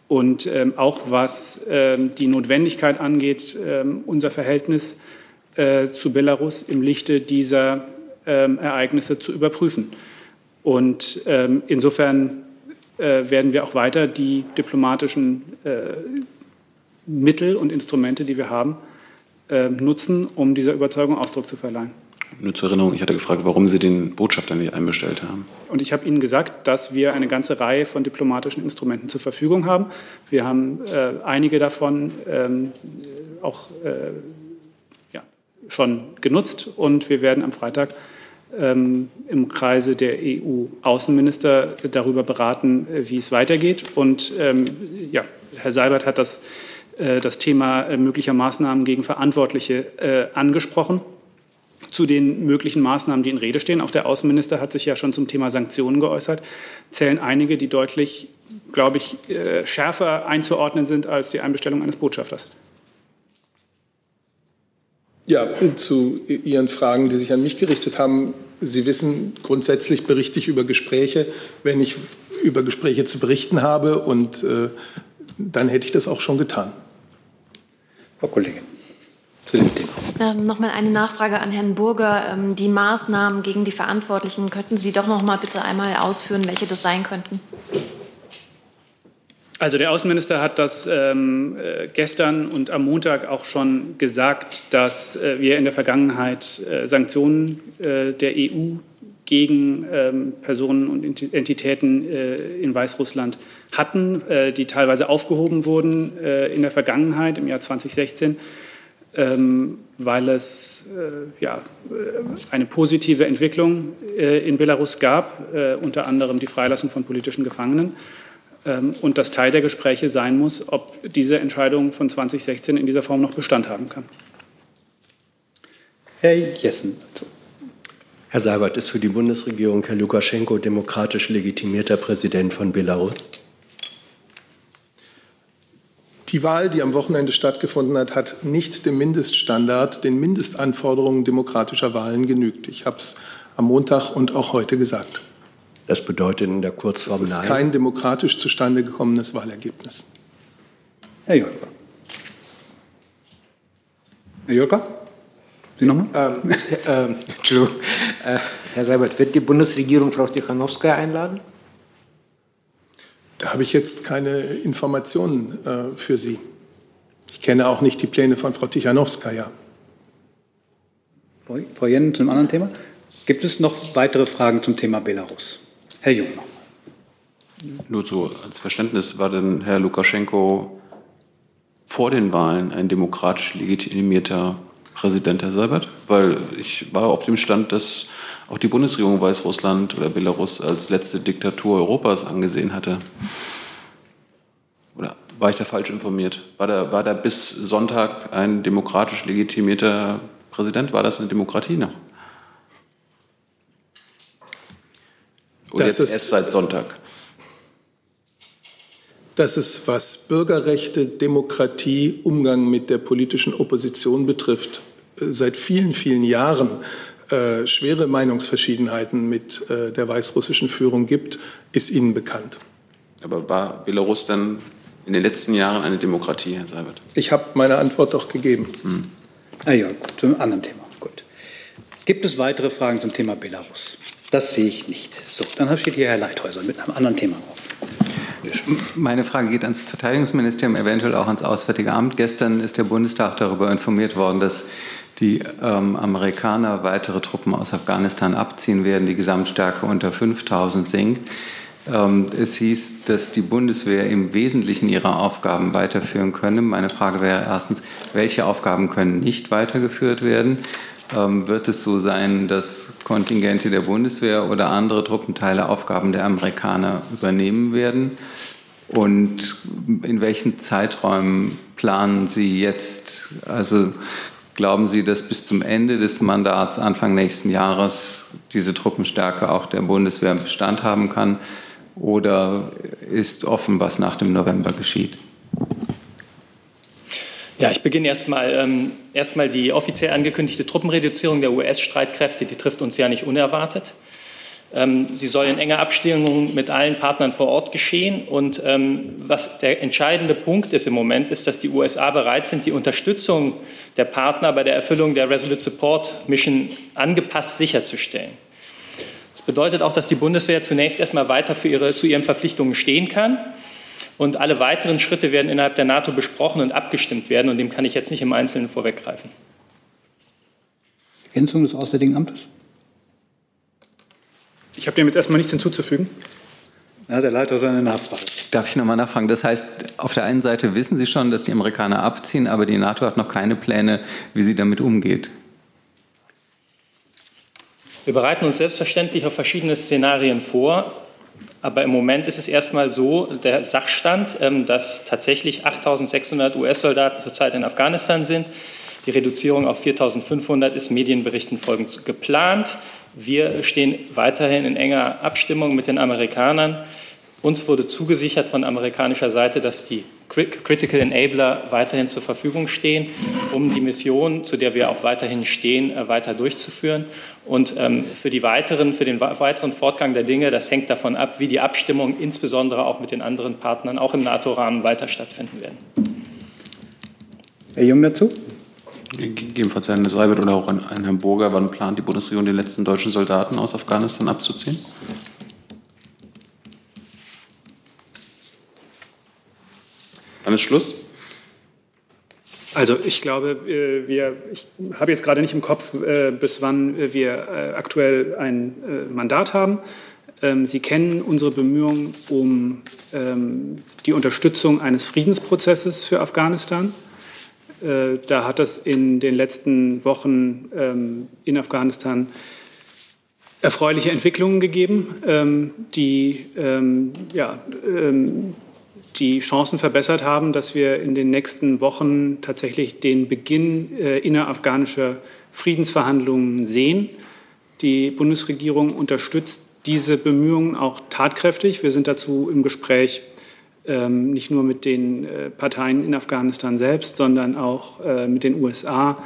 und ähm, auch was ähm, die Notwendigkeit angeht, ähm, unser Verhältnis äh, zu Belarus im Lichte dieser ähm, Ereignisse zu überprüfen. Und ähm, insofern äh, werden wir auch weiter die diplomatischen äh, Mittel und Instrumente, die wir haben, äh, nutzen, um dieser Überzeugung Ausdruck zu verleihen. Nur zur Erinnerung, ich hatte gefragt, warum Sie den Botschafter nicht einbestellt haben. Und ich habe Ihnen gesagt, dass wir eine ganze Reihe von diplomatischen Instrumenten zur Verfügung haben. Wir haben äh, einige davon ähm, auch äh, ja, schon genutzt und wir werden am Freitag ähm, im Kreise der EU-Außenminister darüber beraten, äh, wie es weitergeht. Und ähm, ja, Herr Seibert hat das, äh, das Thema äh, möglicher Maßnahmen gegen Verantwortliche äh, angesprochen zu den möglichen Maßnahmen, die in Rede stehen. Auch der Außenminister hat sich ja schon zum Thema Sanktionen geäußert. Zählen einige, die deutlich, glaube ich, äh, schärfer einzuordnen sind als die Einbestellung eines Botschafters. Ja, zu Ihren Fragen, die sich an mich gerichtet haben. Sie wissen, grundsätzlich berichte ich über Gespräche, wenn ich über Gespräche zu berichten habe. Und äh, dann hätte ich das auch schon getan. Frau Kollegin zu dem Thema. Ähm, Nochmal eine Nachfrage an Herrn Burger. Ähm, die Maßnahmen gegen die Verantwortlichen, könnten Sie doch noch mal bitte einmal ausführen, welche das sein könnten? Also der Außenminister hat das ähm, äh, gestern und am Montag auch schon gesagt, dass äh, wir in der Vergangenheit äh, Sanktionen äh, der EU gegen ähm, Personen und Entitäten äh, in Weißrussland hatten, äh, die teilweise aufgehoben wurden in der Vergangenheit, im Jahr 2016, ähm, weil es ja, eine positive Entwicklung in Belarus gab, unter anderem die Freilassung von politischen Gefangenen. Ähm, und dass Teil der Gespräche sein muss, ob diese Entscheidung von 2016 in dieser Form noch Bestand haben kann. Herr Jessen dazu. Herr Seibert, ist für die Bundesregierung Herr Lukaschenko demokratisch legitimierter Präsident von Belarus? Die Wahl, die am Wochenende stattgefunden hat, hat nicht dem Mindeststandard, den Mindestanforderungen demokratischer Wahlen genügt. Ich habe es am Montag und auch heute gesagt. Das bedeutet in der Kurzform das ist Nein. kein demokratisch zustande gekommenes Wahlergebnis. Herr Jolka. Herr Jolka? Sie nochmal? Ähm, äh, Entschuldigung. Äh, Herr Seibert, wird die Bundesregierung Frau Tichanowskaja einladen? Da habe ich jetzt keine Informationen äh, für Sie. Ich kenne auch nicht die Pläne von Frau Tichanowskaja. Frau Jen, zu einem anderen Thema. Gibt es noch weitere Fragen zum Thema Belarus? Herr Jung. Nur so als Verständnis, war denn Herr Lukaschenko vor den Wahlen ein demokratisch legitimierter Präsident, Herr Seibert? Weil ich war auf dem Stand, dass auch die Bundesregierung Weißrussland oder Belarus als letzte Diktatur Europas angesehen hatte. Oder war ich da falsch informiert? War da, war da bis Sonntag ein demokratisch legitimierter Präsident? War das eine Demokratie noch? Und Das jetzt ist- erst seit Sonntag. dass es, was Bürgerrechte, Demokratie, Umgang mit der politischen Opposition betrifft, seit vielen, vielen Jahren äh, schwere Meinungsverschiedenheiten mit äh, der weißrussischen Führung gibt, ist Ihnen bekannt. Aber war Belarus dann in den letzten Jahren eine Demokratie, Herr Seibert? Ich habe meine Antwort doch gegeben. Herr Jörg, zum anderen Thema. Gut. Gibt es weitere Fragen zum Thema Belarus? Das sehe ich nicht. So, dann steht hier Herr Leithäuser mit einem anderen Thema auf. Meine Frage geht ans Verteidigungsministerium, eventuell auch ans Auswärtige Amt. Gestern ist der Bundestag darüber informiert worden, dass die ähm, Amerikaner weitere Truppen aus Afghanistan abziehen werden, die Gesamtstärke unter 5000 sinkt. Ähm, es hieß, dass die Bundeswehr im Wesentlichen ihre Aufgaben weiterführen könne. Meine Frage wäre erstens, welche Aufgaben können nicht weitergeführt werden? Ähm, wird es so sein, dass Kontingente der Bundeswehr oder andere Truppenteile Aufgaben der Amerikaner übernehmen werden? Und in welchen Zeiträumen planen Sie jetzt? Also glauben Sie, dass bis zum Ende des Mandats Anfang nächsten Jahres diese Truppenstärke auch der Bundeswehr Bestand haben kann? Oder ist offen, was nach dem November geschieht? Ja, ich beginne erstmal. Ähm, erstmal die offiziell angekündigte Truppenreduzierung der US-Streitkräfte, die trifft uns ja nicht unerwartet. Ähm, sie soll in enger Abstimmung mit allen Partnern vor Ort geschehen. Und ähm, was der entscheidende Punkt ist im Moment, ist, dass die USA bereit sind, die Unterstützung der Partner bei der Erfüllung der Resolute Support Mission angepasst sicherzustellen. Das bedeutet auch, dass die Bundeswehr zunächst erstmal weiter ihre, zu ihren Verpflichtungen stehen kann. Und alle weiteren Schritte werden innerhalb der NATO besprochen und abgestimmt werden. Und dem kann ich jetzt nicht im Einzelnen vorweggreifen. Ergänzung des Auswärtigen Amtes? Ich habe dem jetzt erstmal nichts hinzuzufügen. Ja, der Leiter seine Nachfrage. Darf ich nochmal nachfragen? Das heißt, auf der einen Seite wissen Sie schon, dass die Amerikaner abziehen, aber die NATO hat noch keine Pläne, wie sie damit umgeht. Wir bereiten uns selbstverständlich auf verschiedene Szenarien vor. Aber im Moment ist es erstmal so, der Sachstand, ähm, dass tatsächlich 8600 US-Soldaten zurzeit in Afghanistan sind. Die Reduzierung auf 4500 ist Medienberichten folgend geplant. Wir stehen weiterhin in enger Abstimmung mit den Amerikanern. Uns wurde zugesichert von amerikanischer Seite, dass die Critical Enabler weiterhin zur Verfügung stehen, um die Mission, zu der wir auch weiterhin stehen, äh, weiter durchzuführen. Und ähm, für, die weiteren, für den weiteren Fortgang der Dinge, das hängt davon ab, wie die Abstimmungen insbesondere auch mit den anderen Partnern, auch im NATO-Rahmen, weiter stattfinden werden. Herr Jung dazu? Gegebenenfalls Herrn Seibert oder auch an, an Herrn Burger. Wann plant die Bundesregierung, die letzten deutschen Soldaten aus Afghanistan abzuziehen? Dann ist Schluss. Also ich glaube, äh, wir, ich habe jetzt gerade nicht im Kopf, äh, bis wann wir äh, aktuell ein Mandat haben. Ähm, Sie kennen unsere Bemühungen um ähm, die Unterstützung eines Friedensprozesses für Afghanistan. Da hat es in den letzten Wochen ähm, in Afghanistan erfreuliche Entwicklungen gegeben, die ja, die Chancen verbessert haben, dass wir in den nächsten Wochen tatsächlich den Beginn äh, innerafghanischer Friedensverhandlungen sehen. Die Bundesregierung unterstützt diese Bemühungen auch tatkräftig. Wir sind dazu im Gespräch ähm, nicht nur mit den äh, Parteien in Afghanistan selbst, sondern auch äh, mit den USA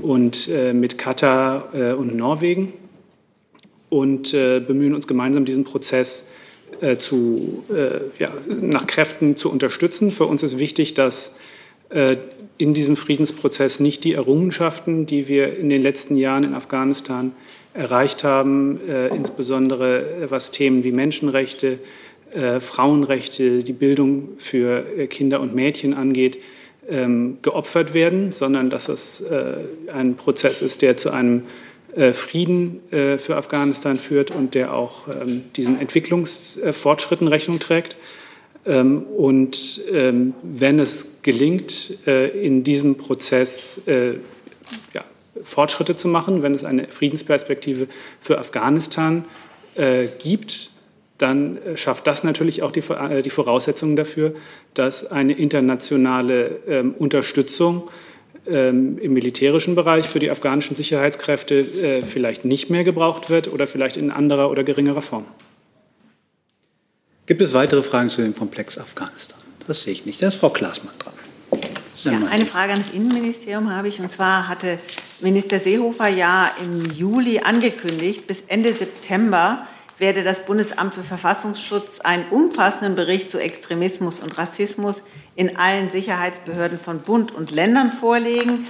und äh, mit Katar äh, und Norwegen und äh, bemühen uns gemeinsam diesen Prozess äh, zu, ja, nach Kräften zu unterstützen. Für uns ist wichtig, dass in diesem Friedensprozess nicht die Errungenschaften, die wir in den letzten Jahren in Afghanistan erreicht haben, insbesondere was Themen wie Menschenrechte, äh, Frauenrechte, die Bildung für Kinder und Mädchen angeht, ähm, geopfert werden, sondern dass es ein Prozess ist, der zu einem äh, Frieden äh, für Afghanistan führt und der auch ähm, diesen Entwicklungsfortschritten Rechnung trägt. Ähm, und ähm, wenn es gelingt, äh, in diesem Prozess ja, Fortschritte zu machen, wenn es eine Friedensperspektive für Afghanistan gibt, dann schafft das natürlich auch die, Voraussetzungen dafür, dass eine internationale Unterstützung ähm, im militärischen Bereich für die afghanischen Sicherheitskräfte äh, vielleicht nicht mehr gebraucht wird oder vielleicht in anderer oder geringerer Form. Gibt es weitere Fragen zu dem Komplex Afghanistan? Das sehe ich nicht. Da ist Frau Klaasmann dran. Ja, eine Frage an das Innenministerium habe ich. Und zwar hatte Minister Seehofer ja im Juli angekündigt, bis Ende September werde das Bundesamt für Verfassungsschutz einen umfassenden Bericht zu Extremismus und Rassismus in allen Sicherheitsbehörden von Bund und Ländern vorlegen.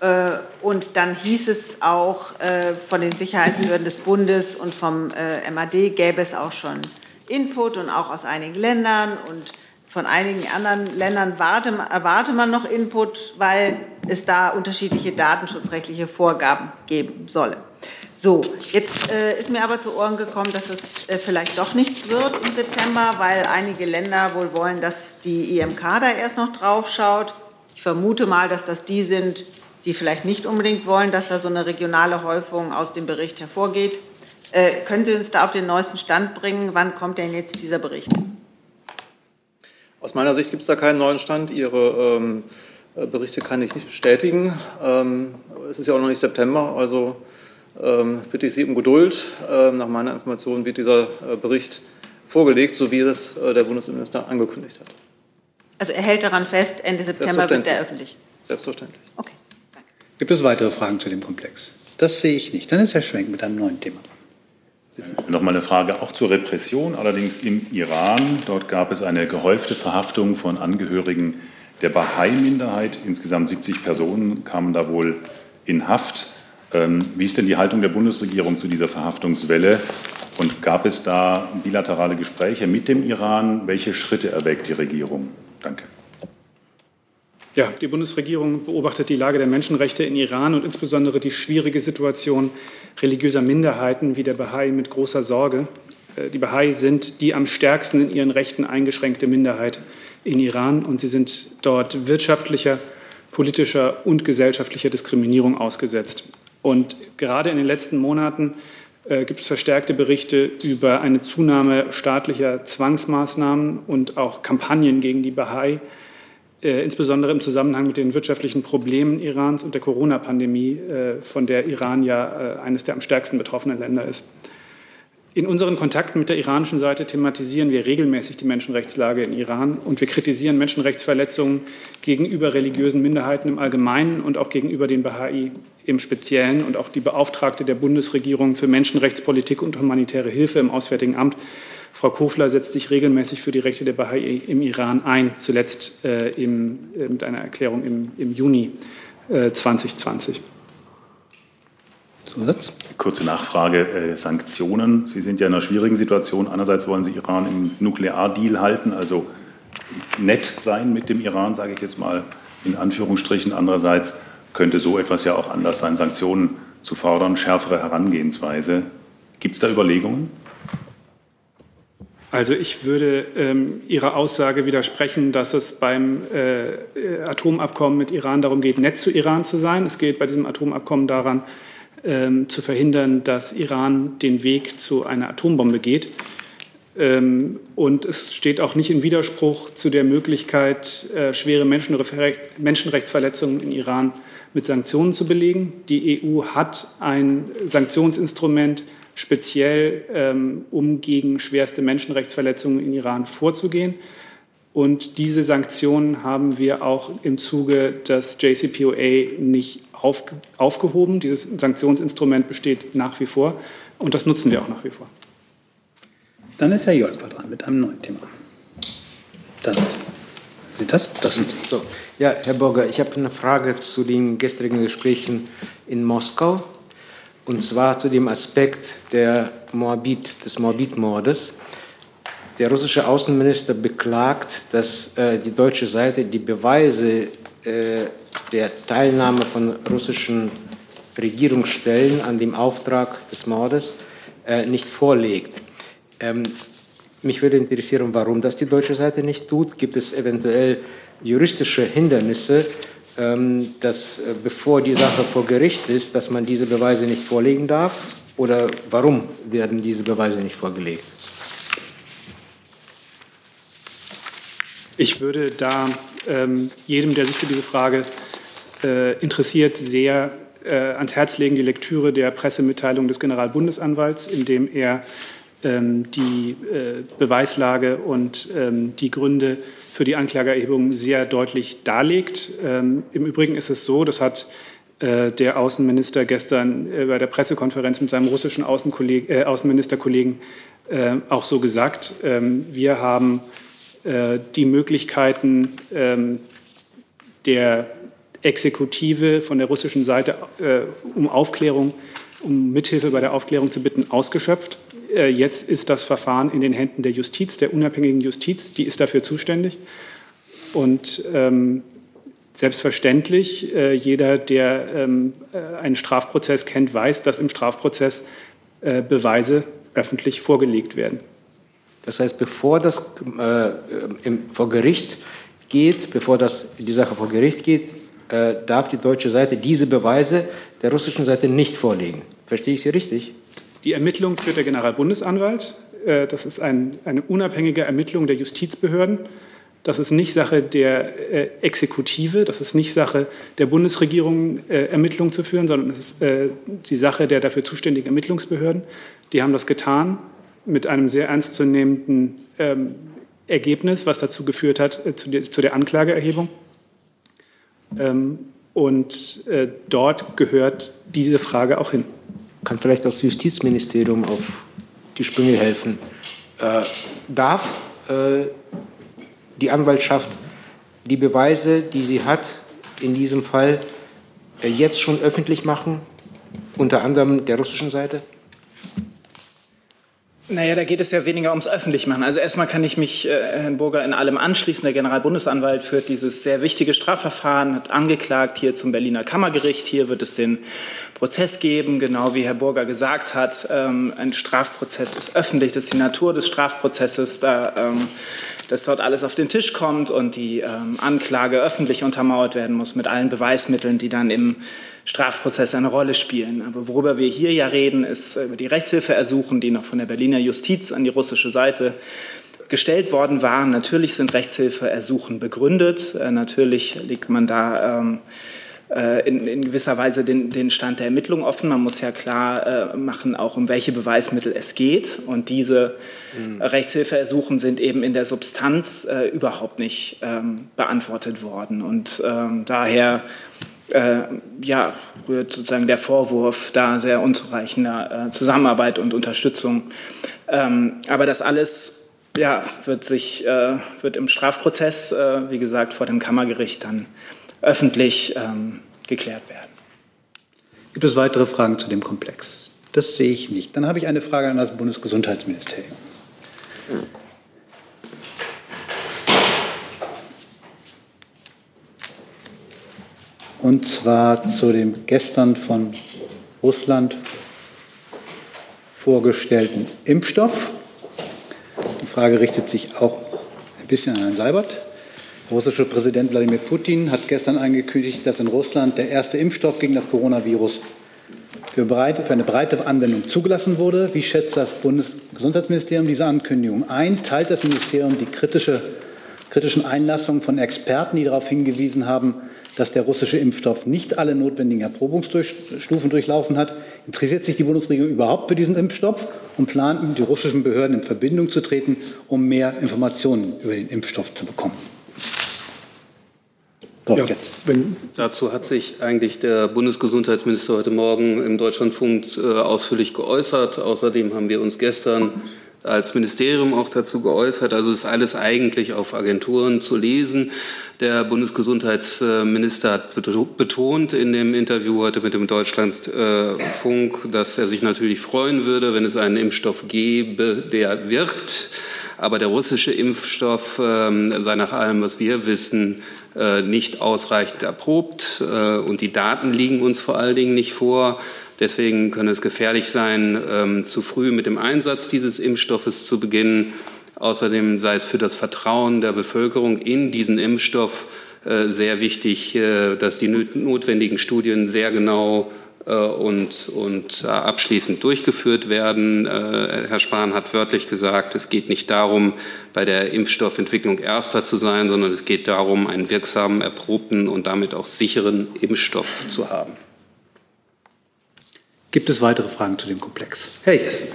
Äh, und dann hieß es auch äh, von den Sicherheitsbehörden des Bundes und vom äh, MAD gäbe es auch schon Input und auch aus einigen Ländern und von einigen anderen Ländern erwarte man noch Input, weil es da unterschiedliche datenschutzrechtliche Vorgaben geben solle. So, jetzt äh, ist mir aber zu Ohren gekommen, dass es äh, vielleicht doch nichts wird im September, weil einige Länder wohl wollen, dass die IMK da erst noch drauf schaut. Ich vermute mal, dass das die sind, die vielleicht nicht unbedingt wollen, dass da so eine regionale Häufung aus dem Bericht hervorgeht. Äh, können Sie uns da auf den neuesten Stand bringen? Wann kommt denn jetzt dieser Bericht? Aus meiner Sicht gibt es da keinen neuen Stand. Ihre ähm, Berichte kann ich nicht bestätigen. Ähm, es ist ja auch noch nicht September, also bitte ich Sie um Geduld. Ähm, nach meiner Information wird dieser äh, Bericht vorgelegt, so wie es äh, der Bundesminister angekündigt hat. Also er hält daran fest, Ende September wird der öffentlich. Selbstverständlich. Okay. Danke. Gibt es weitere Fragen zu dem Komplex? Das sehe ich nicht. Dann ist Herr Schwenk mit einem neuen Thema. Noch mal eine Frage auch zur Repression, allerdings im Iran. Dort gab es eine gehäufte Verhaftung von Angehörigen der Bahai-Minderheit. Insgesamt 70 Personen kamen da wohl in Haft. Ähm, wie ist denn die Haltung der Bundesregierung zu dieser Verhaftungswelle? Und gab es da bilaterale Gespräche mit dem Iran? Welche Schritte erwägt die Regierung? Danke. Ja, die Bundesregierung beobachtet die Lage der Menschenrechte in Iran und insbesondere die schwierige Situation religiöser Minderheiten wie der Bahai mit großer Sorge. Äh, die Bahai sind die am stärksten in ihren Rechten eingeschränkte Minderheit in Iran und sie sind dort wirtschaftlicher, politischer und gesellschaftlicher Diskriminierung ausgesetzt. Und gerade in den letzten Monaten äh, gibt es verstärkte Berichte über eine Zunahme staatlicher Zwangsmaßnahmen und auch Kampagnen gegen die Bahai, äh, insbesondere im Zusammenhang mit den wirtschaftlichen Problemen Irans und der Corona-Pandemie, äh, von der Iran ja äh, eines der am stärksten betroffenen Länder ist. In unseren Kontakten mit der iranischen Seite thematisieren wir regelmäßig die Menschenrechtslage in Iran und wir kritisieren Menschenrechtsverletzungen gegenüber religiösen Minderheiten im Allgemeinen und auch gegenüber den Bahai im Speziellen. Und auch die Beauftragte der Bundesregierung für Menschenrechtspolitik und humanitäre Hilfe im Auswärtigen Amt, Frau Kofler, setzt sich regelmäßig für die Rechte der Bahai im Iran ein, zuletzt äh, im, äh, mit einer Erklärung im, im Juni 2020. Zusatz? Kurze Nachfrage, äh, Sanktionen. Sie sind ja in einer schwierigen Situation. Einerseits wollen Sie Iran im Nukleardeal halten, also nett sein mit dem Iran, sage ich jetzt mal in Anführungsstrichen. Andererseits könnte so etwas ja auch anders sein, Sanktionen zu fordern, schärfere Herangehensweise. Gibt es da Überlegungen? Also ich würde ähm, Ihrer Aussage widersprechen, dass es beim äh, Atomabkommen mit Iran darum geht, nett zu Iran zu sein. Es geht bei diesem Atomabkommen daran, ähm, zu verhindern, dass Iran den Weg zu einer Atombombe geht. Ähm, und es steht auch nicht in Widerspruch zu der Möglichkeit, äh, schwere Menschenrechtsverletzungen in Iran mit Sanktionen zu belegen. Die EU hat ein Sanktionsinstrument speziell, ähm, um gegen schwerste Menschenrechtsverletzungen in Iran vorzugehen. Und diese Sanktionen haben wir auch im Zuge des JCPOA nicht aufgehoben. Dieses Sanktionsinstrument besteht nach wie vor und das nutzen wir auch nach wie vor. Dann ist Herr Jolfer dran mit einem neuen Thema. Das ist Sie das? Das sind Sie. So. Ja, Herr Burger, ich habe eine Frage zu den gestrigen Gesprächen in Moskau. Und zwar zu dem Aspekt der Moabit, des Moabit-Mordes. Der russische Außenminister beklagt, dass äh, die deutsche Seite die Beweise der Teilnahme von russischen Regierungsstellen an dem Auftrag des Mordes äh, nicht vorlegt. Ähm, mich würde interessieren, warum das die deutsche Seite nicht tut. Gibt es eventuell juristische Hindernisse, ähm, dass äh, bevor die Sache vor Gericht ist, dass man diese Beweise nicht vorlegen darf? Oder warum werden diese Beweise nicht vorgelegt? Ich würde da ähm, jedem, der sich für diese Frage äh, interessiert, sehr äh, ans Herz legen, die Lektüre der Pressemitteilung des Generalbundesanwalts, in dem er ähm, die äh, Beweislage und ähm, die Gründe für die Anklageerhebung sehr deutlich darlegt. Ähm, Im Übrigen ist es so, das hat äh, der Außenminister gestern äh, bei der Pressekonferenz mit seinem russischen äh, Außenministerkollegen auch so gesagt. Ähm, wir haben die Möglichkeiten ähm, der Exekutive von der russischen Seite um Aufklärung, um Mithilfe bei der Aufklärung zu bitten, ausgeschöpft. Äh, jetzt ist das Verfahren in den Händen der Justiz, der unabhängigen Justiz, die ist dafür zuständig. Und ähm, selbstverständlich, äh, jeder, der ähm, äh, einen Strafprozess kennt, weiß, dass im Strafprozess äh, Beweise öffentlich vorgelegt werden. Das heißt, bevor das äh, im, vor Gericht geht, bevor das, die Sache vor Gericht geht, äh, darf die deutsche Seite diese Beweise der russischen Seite nicht vorlegen. Verstehe ich Sie richtig? Die Ermittlung führt der Generalbundesanwalt. Äh, das ist ein, eine unabhängige Ermittlung der Justizbehörden. Das ist nicht Sache der äh, Exekutive, das ist nicht Sache der Bundesregierung, äh, Ermittlungen zu führen, sondern es ist die Sache der dafür zuständigen Ermittlungsbehörden. Die haben das getan mit einem sehr ernstzunehmenden ähm, Ergebnis, was dazu geführt hat, zu, der, zu der Anklageerhebung. Ähm, und dort gehört diese Frage auch hin kann vielleicht das Justizministerium auf die Sprünge helfen. Äh, darf äh, die Anwaltschaft die Beweise, die sie hat, in diesem Fall äh, jetzt schon öffentlich machen, unter anderem der russischen Seite? Naja, da geht es ja weniger ums Öffentlichmachen. Also erstmal kann ich mich äh, Herrn Burger in allem anschließen. Der Generalbundesanwalt führt dieses sehr wichtige Strafverfahren, hat angeklagt hier zum Berliner Kammergericht. Hier wird es den Prozess geben, genau wie Herr Burger gesagt hat. Ähm, ein Strafprozess ist öffentlich, das ist die Natur des Strafprozesses. Da ähm, dass dort alles auf den Tisch kommt und die ähm, Anklage öffentlich untermauert werden muss mit allen Beweismitteln, die dann im Strafprozess eine Rolle spielen. Aber worüber wir hier ja reden, ist über die Rechtshilfeersuchen, die noch von der Berliner Justiz an die russische Seite gestellt worden waren. Natürlich sind Rechtshilfeersuchen begründet. Äh, natürlich liegt man da ähm, äh, in, in, gewisser Weise den, den, Stand der Ermittlung offen. Man muss ja klar äh, machen, auch um welche Beweismittel es geht. Und diese mhm. Rechtshilfeersuchen sind eben in der Substanz äh, überhaupt nicht ähm, beantwortet worden. Und ähm, daher äh, ja, rührt sozusagen der Vorwurf da sehr unzureichender äh, Zusammenarbeit und Unterstützung. Ähm, aber das alles ja, wird, sich, äh, wird im Strafprozess, wie gesagt, vor dem Kammergericht dann öffentlich ähm, geklärt werden. Gibt es weitere Fragen zu dem Komplex? Das sehe ich nicht. Dann habe ich eine Frage an das Bundesgesundheitsministerium. Und zwar zu dem gestern von Russland vorgestellten Impfstoff. Die Frage richtet sich auch ein bisschen an Herrn Seibert. Russische Präsident Wladimir Putin hat gestern angekündigt, dass in Russland der erste Impfstoff gegen das Coronavirus für eine breite Anwendung zugelassen wurde. Wie schätzt das Bundesgesundheitsministerium diese Ankündigung ein? Teilt das Ministerium die kritische, kritischen Einlassungen von Experten, die darauf hingewiesen haben, dass der russische Impfstoff nicht alle notwendigen Erprobungsstufen durchlaufen hat. Interessiert sich die Bundesregierung überhaupt für diesen Impfstoff und plant mit den russischen Behörden in Verbindung zu treten, um mehr Informationen über den Impfstoff zu bekommen? Ja, dazu hat sich eigentlich der Bundesgesundheitsminister heute Morgen im Deutschlandfunk äh, ausführlich geäußert. Außerdem haben wir uns gestern als Ministerium auch dazu geäußert. Also ist alles eigentlich auf Agenturen zu lesen. Der Bundesgesundheitsminister hat betont in dem Interview heute mit dem Deutschlandfunk, dass er sich natürlich freuen würde, wenn es einen Impfstoff gäbe, der wirkt. Aber der russische Impfstoff ähm, sei nach allem, was wir wissen, äh, nicht ausreichend erprobt. Äh, und die Daten liegen uns vor allen Dingen nicht vor. Deswegen kann es gefährlich sein, ähm, zu früh mit dem Einsatz dieses Impfstoffes zu beginnen. Außerdem sei es für das Vertrauen der Bevölkerung in diesen Impfstoff äh, sehr wichtig, äh, dass die notwendigen Studien sehr genau äh, und, und abschließend durchgeführt werden. Äh, Herr Spahn hat wörtlich gesagt, es geht nicht darum, bei der Impfstoffentwicklung Erster zu sein, sondern es geht darum, einen wirksamen, erprobten und damit auch sicheren Impfstoff zu haben. Gibt es weitere Fragen zu dem Komplex? Herr Jessen.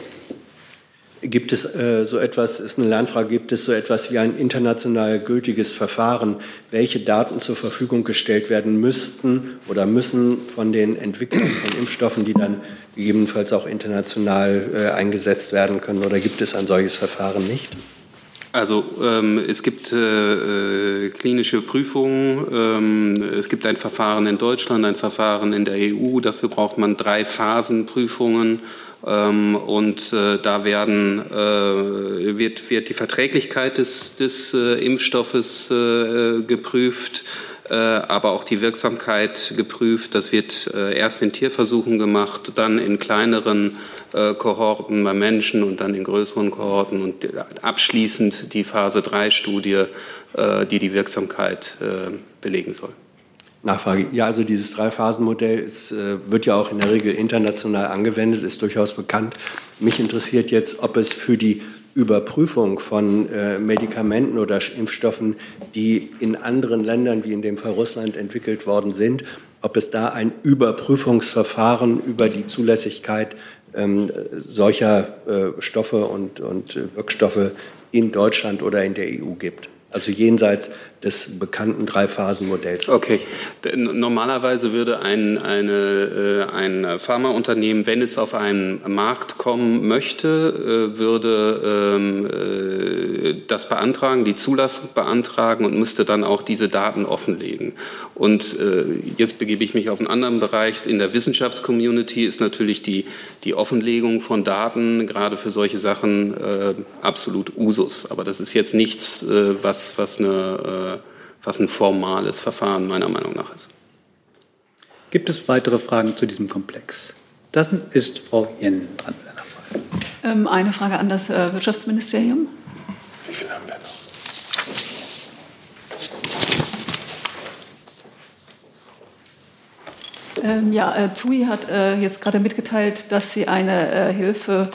Gibt es äh, so etwas, ist eine Lernfrage, gibt es so etwas wie ein international gültiges Verfahren, welche Daten zur Verfügung gestellt werden müssten oder müssen von den Entwicklern von Impfstoffen, die dann gegebenenfalls auch international äh, eingesetzt werden können? Oder gibt es ein solches Verfahren nicht? Also ähm, es gibt äh, äh klinische Prüfungen, ähm, es gibt ein Verfahren in Deutschland, ein Verfahren in der EU. Dafür braucht man drei Phasenprüfungen ähm, und äh, da werden, äh, wird, wird die Verträglichkeit des, des äh, Impfstoffes äh, geprüft, äh, aber auch die Wirksamkeit geprüft. Das wird äh, erst in Tierversuchen gemacht, dann in kleineren Kohorten bei Menschen und dann in größeren Kohorten und abschließend die Phase 3-Studie, die die Wirksamkeit belegen soll. Nachfrage. Ja, also dieses Drei-Phasen-Modell äh, wird ja auch in der Regel international angewendet, ist durchaus bekannt. Mich interessiert jetzt, ob es für die Überprüfung von äh, Medikamenten oder Impfstoffen, die in anderen Ländern, wie in dem Fall Russland, entwickelt worden sind, ob es da ein Überprüfungsverfahren über die Zulässigkeit ähm, solcher äh, Stoffe und, und äh, Wirkstoffe in Deutschland oder in der EU gibt. Also jenseits des bekannten Drei-Phasen-Modells. Okay. Normalerweise würde ein, eine, äh, ein Pharmaunternehmen, wenn es auf einen Markt kommen möchte, äh, würde ähm, äh, das beantragen, die Zulassung beantragen und müsste dann auch diese Daten offenlegen. Und jetzt begebe ich mich auf einen anderen Bereich. In der Wissenschaftscommunity ist natürlich die, die Offenlegung von Daten gerade für solche Sachen absolut Usus. Aber das ist jetzt nichts, was, was eine was ein formales Verfahren meiner Meinung nach ist. Gibt es weitere Fragen zu diesem Komplex? Dann ist Frau Jen dran mit einer Frage. Ähm, eine Frage an das äh, Wirtschaftsministerium. Wie viele haben wir noch? Ähm, ja, äh, TUI hat äh, jetzt gerade mitgeteilt, dass sie eine äh, Hilfe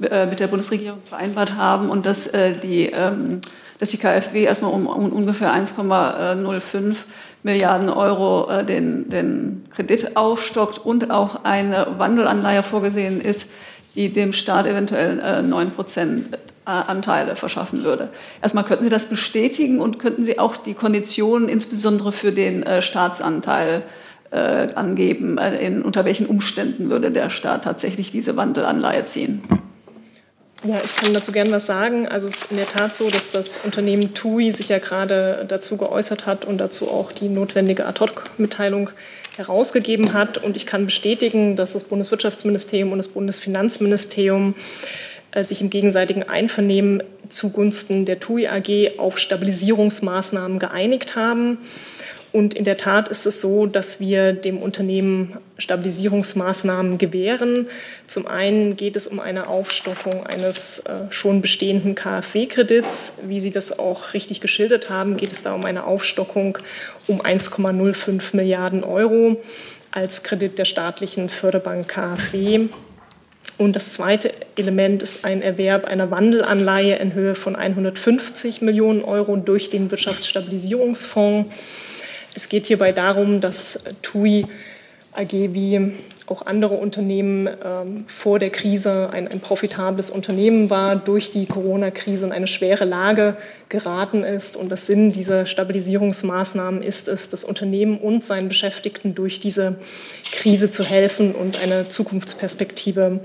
äh, mit der Bundesregierung vereinbart haben und dass äh, die ähm, dass die KfW erstmal um, um ungefähr 1,05 Milliarden Euro äh, den, den Kredit aufstockt und auch eine Wandelanleihe vorgesehen ist, die dem Staat eventuell äh, 9 Prozent äh, Anteile verschaffen würde. Erstmal könnten Sie das bestätigen und könnten Sie auch die Konditionen insbesondere für den äh, Staatsanteil äh, angeben, äh, in, unter welchen Umständen würde der Staat tatsächlich diese Wandelanleihe ziehen? Ja, ich kann dazu gerne was sagen. Also es ist in der Tat so, dass das Unternehmen TUI sich ja gerade dazu geäußert hat und dazu auch die notwendige Ad-Hoc-Mitteilung herausgegeben hat. Und ich kann bestätigen, dass das Bundeswirtschaftsministerium und das Bundesfinanzministerium äh, sich im gegenseitigen Einvernehmen zugunsten der TUI AG auf Stabilisierungsmaßnahmen geeinigt haben. Und in der Tat ist es so, dass wir dem Unternehmen Stabilisierungsmaßnahmen gewähren. Zum einen geht es um eine Aufstockung eines äh, schon bestehenden KfW-Kredits. Wie Sie das auch richtig geschildert haben, geht es da um eine Aufstockung um 1,05 Milliarden Euro als Kredit der staatlichen Förderbank KfW. Und das zweite Element ist ein Erwerb einer Wandelanleihe in Höhe von 150 Millionen Euro durch den Wirtschaftsstabilisierungsfonds. Es geht hierbei darum, dass TUI AG wie auch andere Unternehmen ähm, vor der Krise ein, ein, profitables Unternehmen war, durch die Corona-Krise in eine schwere Lage geraten ist. Und das Sinn dieser Stabilisierungsmaßnahmen ist es, das Unternehmen und seinen Beschäftigten durch diese Krise zu helfen und eine Zukunftsperspektive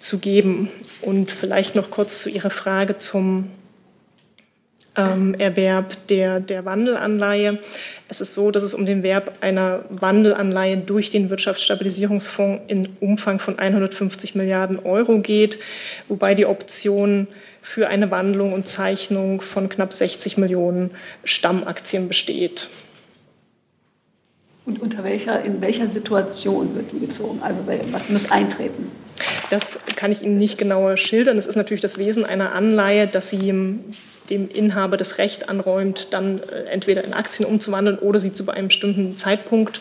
zu geben. Und vielleicht noch kurz zu Ihrer Frage zum ähm, Erwerb der, der Wandelanleihe. Es ist so, dass es um den Werb einer Wandelanleihe durch den Wirtschaftsstabilisierungsfonds in Umfang von 150 Milliarden Euro geht, wobei die Option für eine Wandlung und Zeichnung von knapp 60 Millionen Stammaktien besteht. Und unter welcher, in welcher Situation wird die gezogen? Also was muss eintreten? Das kann ich Ihnen nicht genauer schildern. Es ist natürlich das Wesen einer Anleihe, dass sie dem Inhaber das Recht anräumt, dann äh, entweder in Aktien umzuwandeln oder sie zu einem bestimmten Zeitpunkt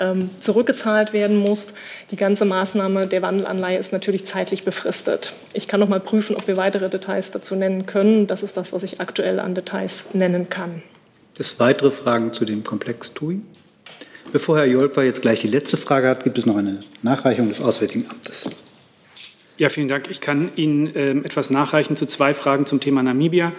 ähm, zurückgezahlt werden muss. Die ganze Maßnahme der Wandelanleihe ist natürlich zeitlich befristet. Ich kann noch mal prüfen, ob wir weitere Details dazu nennen können. Das ist das, was ich aktuell an Details nennen kann. Das weitere Fragen zu dem Komplex TUI? Bevor Herr Jolper jetzt gleich die letzte Frage hat, gibt es noch eine Nachreichung des Auswärtigen Amtes. Ja, vielen Dank. Ich kann Ihnen ähm, etwas nachreichen zu zwei Fragen zum Thema Namibia.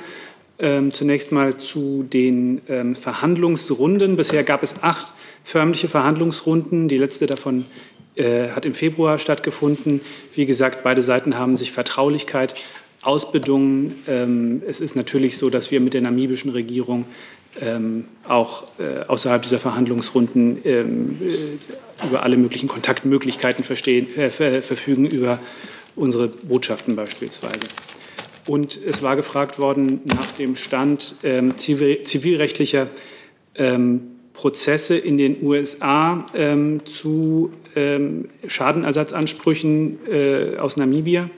Ähm, zunächst mal zu den ähm, Verhandlungsrunden. Bisher gab es acht förmliche Verhandlungsrunden. Die letzte davon äh, hat im Februar stattgefunden. Wie gesagt, beide Seiten haben sich Vertraulichkeit ausbedungen. Ähm, es ist natürlich so, dass wir mit der namibischen Regierung ähm, auch äh, außerhalb dieser Verhandlungsrunden ähm, äh, über alle möglichen Kontaktmöglichkeiten verstehen, äh, verfügen, über unsere Botschaften beispielsweise. Und es war gefragt worden nach dem Stand ähm, zivil, zivilrechtlicher ähm, Prozesse in den USA ähm, zu ähm, Schadenersatzansprüchen äh, aus Namibia.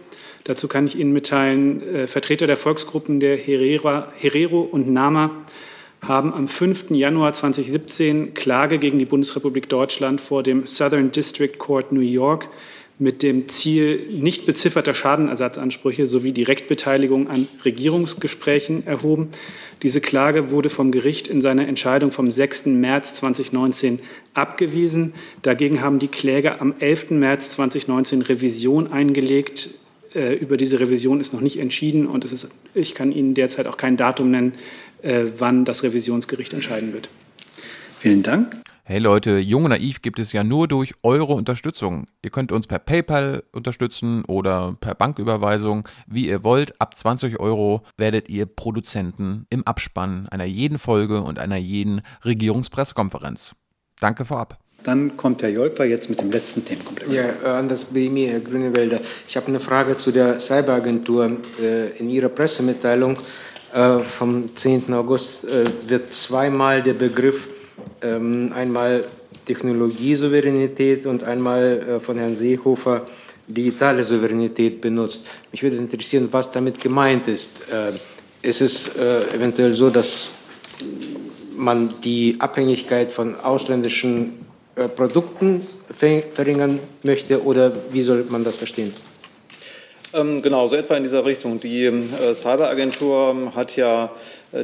Dazu kann ich Ihnen mitteilen, äh, Vertreter der Volksgruppen der Herera, Herero und Nama haben am 5. Januar 2017 Klage gegen die Bundesrepublik Deutschland vor dem Southern District Court New York mit dem Ziel nicht bezifferter Schadenersatzansprüche sowie Direktbeteiligung an Regierungsgesprächen erhoben. Diese Klage wurde vom Gericht in seiner Entscheidung vom 6. März 2019 abgewiesen. Dagegen haben die Kläger am 11. März 2019 Revision eingelegt. Äh, über diese Revision ist noch nicht entschieden und ist, ich kann Ihnen derzeit auch kein Datum nennen, äh, wann das Revisionsgericht entscheiden wird. Vielen Dank. Hey Leute, Jung und Naiv gibt es ja nur durch eure Unterstützung. Ihr könnt uns per PayPal unterstützen oder per Banküberweisung, wie ihr wollt. Ab 20 Euro werdet ihr Produzenten im Abspann einer jeden Folge und einer jeden Regierungspressekonferenz. Danke vorab. Dann kommt Herr Jolper jetzt mit dem letzten Themenkomplex. Ja, äh, Anders Bemi, äh, Grüne Wälder. Ich habe eine Frage zu der Cyberagentur. Äh, in Ihrer Pressemitteilung vom 10. August wird zweimal der Begriff einmal Technologiesouveränität und einmal äh, von Herrn Seehofer digitale Souveränität benutzt. Mich würde interessieren, was damit gemeint ist. Äh, ist es äh, eventuell so, dass man die Abhängigkeit von ausländischen Produkten verringern möchte oder wie soll man das verstehen? Ähm, genau, so etwa in dieser Richtung. Die äh, Cyberagentur hat ja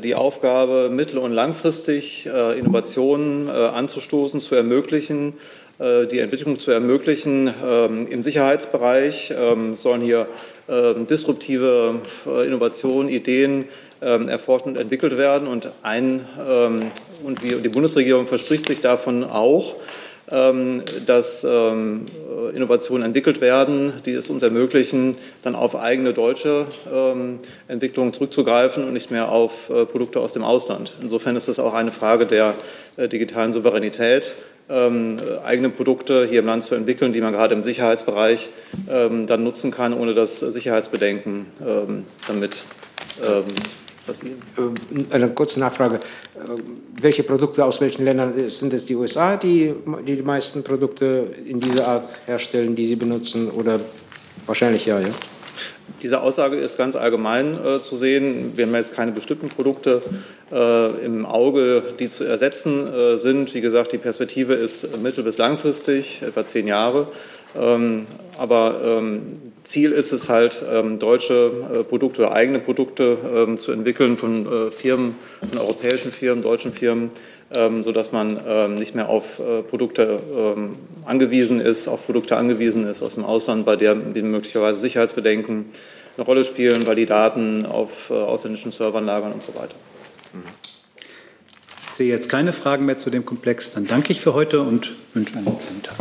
die Aufgabe, mittel- und langfristig äh, Innovationen anzustoßen, zu ermöglichen, die Entwicklung zu ermöglichen. Ähm, Im Sicherheitsbereich ähm, sollen hier disruptive Innovationen, Ideen erforscht und entwickelt werden. Und, ein, und die Bundesregierung verspricht sich davon auch, ähm, dass ähm, Innovationen entwickelt werden, die es uns ermöglichen, dann auf eigene deutsche ähm, Entwicklungen zurückzugreifen und nicht mehr auf äh, Produkte aus dem Ausland. Insofern ist es auch eine Frage der äh, digitalen Souveränität. eigene Produkte hier im Land zu entwickeln, die man gerade im Sicherheitsbereich dann nutzen kann, ohne dass Sicherheitsbedenken damit passieren. Eine kurze Nachfrage. Welche Produkte aus welchen Ländern sind es die USA, die die, die meisten Produkte in dieser Art herstellen, die Sie benutzen? Oder wahrscheinlich ja, ja? Diese Aussage ist ganz allgemein äh, zu sehen. Wir haben jetzt keine bestimmten Produkte äh, im Auge, die zu ersetzen äh, sind. Wie gesagt, die Perspektive ist mittel- bis langfristig, etwa zehn Jahre. Ähm, aber ähm, Ziel ist es halt, ähm, deutsche äh, Produkte oder eigene Produkte zu entwickeln von äh, Firmen, von europäischen Firmen, deutschen Firmen, ähm, sodass man nicht mehr auf äh, Produkte angewiesen ist, auf Produkte angewiesen ist aus dem Ausland, bei denen möglicherweise Sicherheitsbedenken eine Rolle spielen, weil die Daten auf ausländischen Servern lagern und so weiter. Ich sehe jetzt keine Fragen mehr zu dem Komplex. Dann danke ich für heute und wünsche einen schönen Tag.